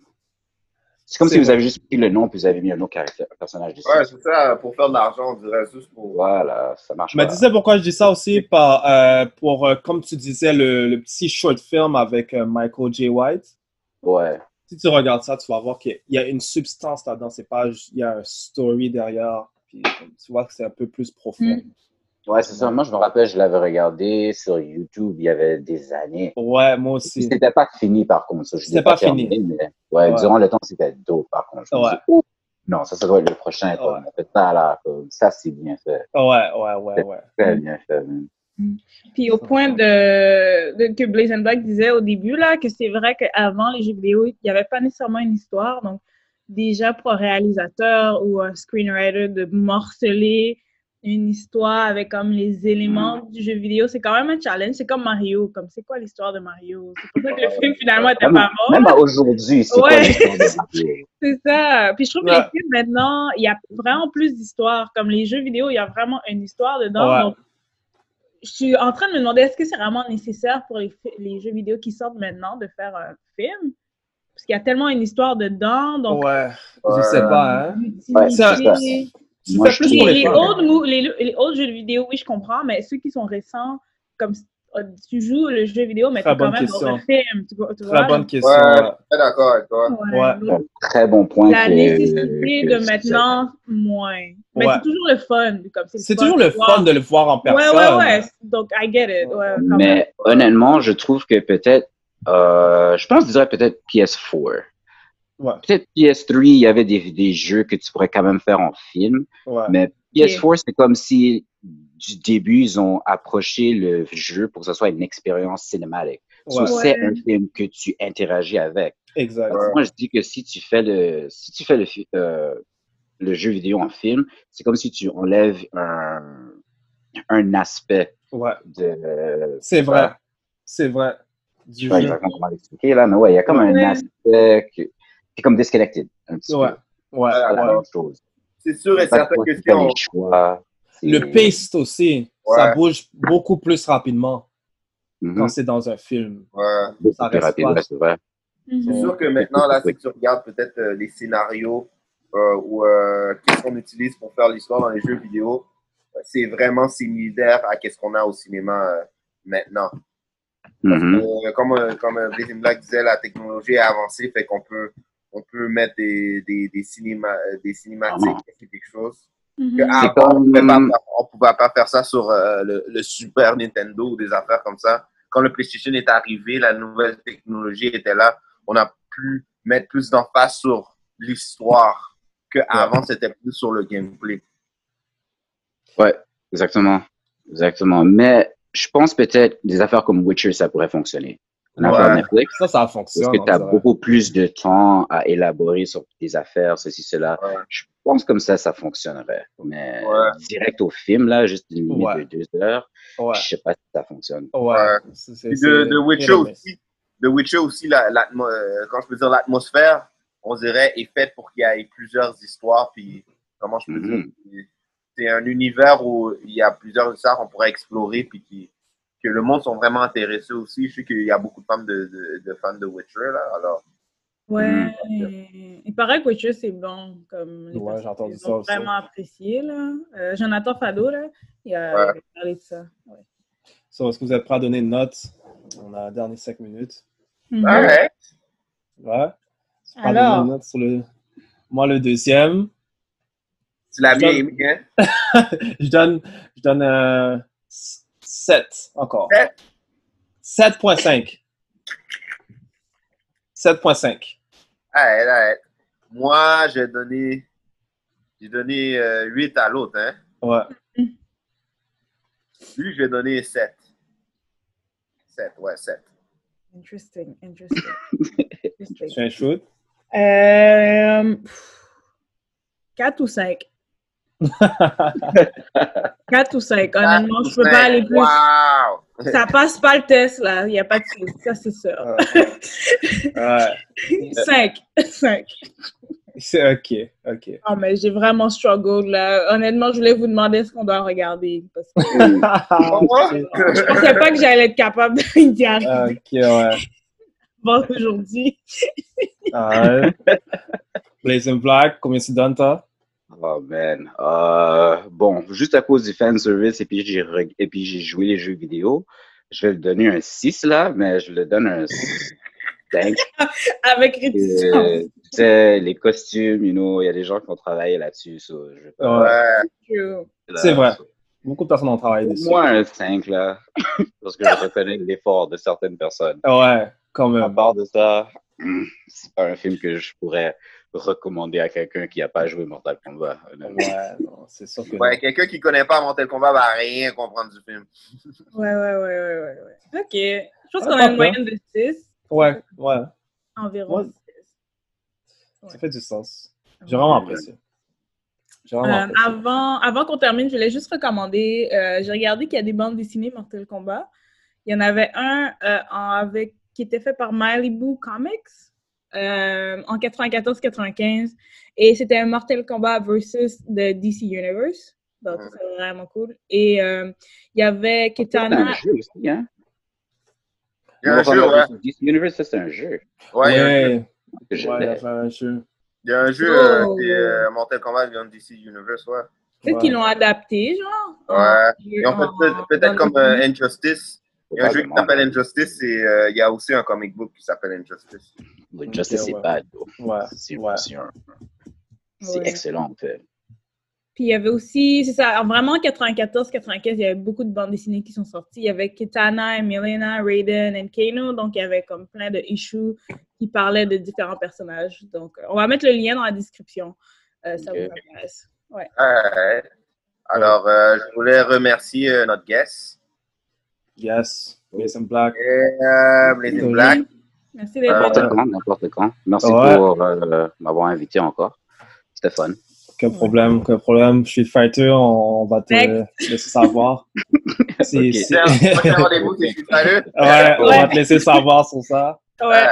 C'est comme si vous avez juste pris le nom, puis vous avez mis un autre caractère, personnage dessus. Ouais, c'est ça, pour faire de l'argent, on dirait juste pour. Voilà, ça marche Mais tu sais pourquoi je dis ça aussi? Par, euh, pour, euh, comme tu disais, le, le petit short film avec euh, Michael J. White. Ouais. Si tu regardes ça, tu vas voir qu'il y a une substance là-dedans. C'est pas, il y a un story derrière. Puis, tu vois que c'est un peu plus profond. Mm. Ouais, c'est ça. Moi, je me rappelle, je l'avais regardé sur YouTube il y avait des années. Ouais, moi aussi. C'était pas fini, par contre. ça. Je C'était pas terminé, fini. mais ouais, Ouais. durant le temps, c'était dope, par contre. Je me Ouais. dis, Ouh, non, ça, ça doit être le prochain. Comme, Ouais. on fait ça, là. Comme, ça, c'est bien fait. Ouais, ouais, ouais, ouais. Très bien fait, man. Puis au point de, de- que Blaze and Black disait au début, là, que c'est vrai qu'avant les jeux vidéo, il n'y avait pas nécessairement une histoire. Donc, déjà pour un réalisateur ou un screenwriter de morceler une histoire avec comme les éléments du jeu vidéo, c'est quand même un challenge. C'est comme Mario, comme c'est quoi l'histoire de Mario? C'est pour ça que le film finalement était Même, pas bon. même aujourd'hui, c'est quoi Ouais. l'histoire de Mario? C'est ça. Puis je trouve que les films maintenant, il y a vraiment plus d'histoires. Comme les jeux vidéo, il y a vraiment une histoire dedans. Ouais. Donc, je suis en train de me demander est-ce que c'est vraiment nécessaire pour les, jeux vidéo qui sortent maintenant de faire un film? Parce qu'il y a tellement une histoire dedans. Donc, Ouais, je sais pas, hein. Ouais, Tu Moi, je plus les, les mou- les, les old jeux vidéo, oui, je comprends, mais ceux qui sont récents, comme tu joues le jeu vidéo, mais Très t'es quand bonne même question. dans un film, tu, vois- tu Très vois? bonne question. Ouais, ouais. d'accord avec toi. ouais, Ouais. Très bon point. la que- nécessité que de maintenant, moins. Mais Ouais. c'est toujours le fun. C'est toujours le voir. fun de le voir en Ouais, personne. ouais, ouais. Donc, I get it. Ouais, même. Mais honnêtement, je trouve que peut-être, euh, je pense, je dirais peut-être PS4. Ouais. Peut-être PS3, il y avait des, des jeux que tu pourrais quand même faire en film. Ouais. Mais PS4, c'est comme si du début, ils ont approché le jeu pour que ce soit une expérience cinématique. So, Ouais. c'est un film que tu interagis avec. Exact. Moi, je dis que si tu fais le, si tu fais le, euh, le jeu vidéo en film, c'est comme si tu enlèves un, un aspect Ouais. de. C'est vrai. C'est vrai. Je Du sais pas jeu. exactement comment l'expliquer là, mais ouais, il y a comme un aspect que c'est comme disconnected. Un petit Ouais. peu. Ouais. C'est la ouais. même chose. C'est sûr et certain que qui si fais on, les choix. c'est- Le pace aussi, ça bouge beaucoup plus rapidement Mhm. quand c'est dans un film. Ouais. Beaucoup ça plus reste rapide, pas- ouais, c'est vrai. Mhm. C'est sûr que maintenant, là, si tu regardes peut-être euh, les scénarios euh, ou euh, qu'est-ce qu'on utilise pour faire l'histoire dans les jeux vidéo, c'est vraiment similaire à qu'est-ce qu'on a au cinéma euh, maintenant. Mhm. Euh, comme comme Black disait, la technologie est avancée, fait qu'on peut on peut mettre des, des, des, cinéma, euh, des cinématiques, Ah. quelque chose. Que avant, on comme- pouvait pas faire- ça sur euh, le, le Super Nintendo ou des affaires comme ça. Quand le PlayStation est arrivé, la nouvelle technologie était là. On a pu mettre plus d'emphase sur l'histoire que avant c'était plus sur le gameplay. Ouais, exactement. Exactement. Mais je pense peut-être des affaires comme Witcher, ça pourrait fonctionner. Ouais. Netflix. Ça, ça Parce fonctionne. que on tu as beaucoup plus de temps à élaborer sur des affaires, ceci, cela. Ouais. Je pense comme ça, ça fonctionnerait. Mais Ouais. direct au film, là, juste une Ouais. de deux heures, Ouais. je sais pas si ça fonctionne. Ouais. Ouais. C'est- c'est- Puis de, Witcher aussi, de Witcher aussi, la, l'atmo- euh, quand je peux dire l'atmosphère, on dirait, est faite pour qu'il y ait plusieurs histoires. Puis, comment je peux Mhm. dire, c'est un univers où il y a plusieurs histoires qu'on pourrait explorer, puis qui, que le monde sont vraiment intéressés aussi. Je sais qu'il y a beaucoup de femmes de, de, de fans de Witcher, là. Alors, Ouais. Il paraît que Witcher, c'est bon. Comme les Ouais, j'ai entendu ils ça aussi. vraiment apprécié. Là. Euh, Jonathan Fado, là, il a, Ouais. parlé de ça. Ouais. So, Est-ce que vous êtes prêts à donner une note? On a la dernière 5 minutes. Mhm. Ouais. Je prends Alors? une note sur le... Moi, le deuxième, Tu l'as Je bien aimé, hein? je donne, je donne euh, 7 encore. Sept? 7.5. 7.5. Alright, alright. Moi, j'ai donné, j'ai donné euh, 8 à l'autre, hein? Ouais. Lui, je vais donner 7. 7, ouais, 7. Interesting, interesting. interesting. Un shoot? Euh, 4 ou 5? 4 ou 5. Honnêtement, je peux pas aller plus. Wow! Ça passe pas le test, là. Il n'y a pas de souci. Ça, c'est sûr. ouais. 5. 5. C'est ok. Ok. Non, mais j'ai vraiment struggle, là. Honnêtement, je voulais vous demander ce qu'on doit regarder. Parce que je pensais pas que j'allais être capable d'y arriver ok, ouais. bon, aujourd'hui. Blazing Black, combien tu donnes, toi? Oh man. Euh, bon, juste à cause du fan service et puis j'ai reg- et puis j'ai joué les jeux vidéo, je vais le donner un 6 là, mais je le donne un 5. Avec réticence. Euh, tu sais, les costumes, you know, il y a des gens qui ont travaillé là-dessus. so Ouais. C'est vrai. Beaucoup de personnes ont travaillé dessus. Moi, un 5 là, parce que je reconnais l'effort de certaines personnes. Ouais, quand À même. part de ça, c'est pas un film que je pourrais recommander à quelqu'un qui n'a pas joué Mortal Kombat. honnêtement. Ouais, non, c'est sûr que. Ouais, quelqu'un qui connaît pas Mortal Kombat va rien comprendre du film. Ouais, ouais, ouais, ouais, ouais. OK. Je pense Ah, qu'on a une moyenne de 6. Ouais, ouais. Environ Ouais. 6. Ça fait du sens. J'ai vraiment apprécié. Euh, apprécié. avant avant qu'on termine, je voulais juste recommander. euh, J'ai regardé qu'il y a des bandes dessinées Mortal Kombat. Il y en avait un euh, en- avec, qui était fait par Malibu Comics euh, en 94-95. Et c'était un Mortal Kombat versus de DC Universe. Donc, Mhm. c'est vraiment cool. Et euh, il y avait C'est un Kitana. jeu aussi, hein? Il y a un jeu, ouais. DC Universe, ça, c'est un jeu. Ouais, il y a un jeu. Ouais, ouais, il a l'ai. fait un jeu. Il y a un jeu, euh, Oh. euh, Mortal Kombat vient DC Universe, ouais. Peut-être Ouais. qu'ils l'ont adapté, genre. en- Ouais. Ils ont en- fait peut- peut-être comme euh. Injustice. Il y a un jeu qui s'appelle Injustice et euh, il y a aussi un comic book qui s'appelle Injustice. Justice, Ok, c'est ouais. bad. bro. Ouais, C'est ouais. c'est un- excellent, en fait. Puis il y avait aussi, c'est ça, vraiment en 94-95, il y avait beaucoup de bandes dessinées qui sont sorties. Il y avait Kitana, Emilena, Raiden et Kano. Donc il y avait comme plein de issues qui parlaient de différents personnages. Donc euh, on va mettre le lien dans la description. euh, ça vous intéresse. Ouais. Ouais. Alors, euh, je voulais remercier euh, notre guest, Yes. Blazing Black. euh, Blazing Oui. Black. Merci d'être Euh, N'importe quand, n'importe quand. Merci Ouais. pour euh, m'avoir invité encore. C'était fun. Aucun problème, aucun problème. Street Fighter, on, on va te Next. laisser savoir. C'est- Ok. c'est- C'est un prochain rendez-vous, c'est Street Fighter. Ouais, on Ouais. va te laisser savoir sur ça. Ouais,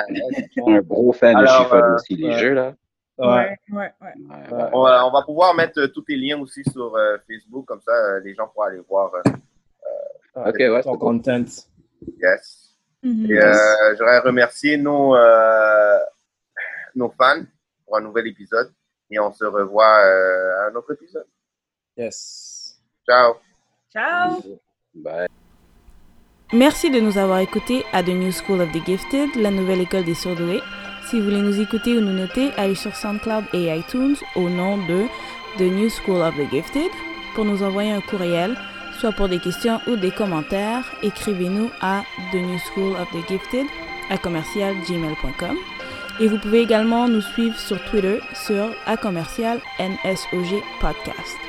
un gros fan de Alors, Shifa euh, aussi, les ouais. jeux, là. Ouais. ouais, ouais, ouais. Ouais, Ouais. ouais. On va, on va pouvoir mettre euh, tous tes liens aussi sur euh, Facebook, comme ça euh, les gens pourront aller voir. Ok, ouais, Ton content. yes. Mhm. Et euh, j'aurais remercié nos, euh, nos fans pour un nouvel épisode. Et on se revoit euh, à un autre épisode. Yes. Ciao. Ciao! Bye. Merci de nous avoir écoutés à The New School of the Gifted, la nouvelle école des surdoués. Si vous voulez nous écouter ou nous noter, allez sur SoundCloud et iTunes au nom de The New School of the Gifted. Pour nous envoyer un courriel, soit pour des questions ou des commentaires, écrivez-nous à The New School of the Gifted à commercialgmail.com. Et vous pouvez également nous suivre sur Twitter sur à commercial NSOG Podcast.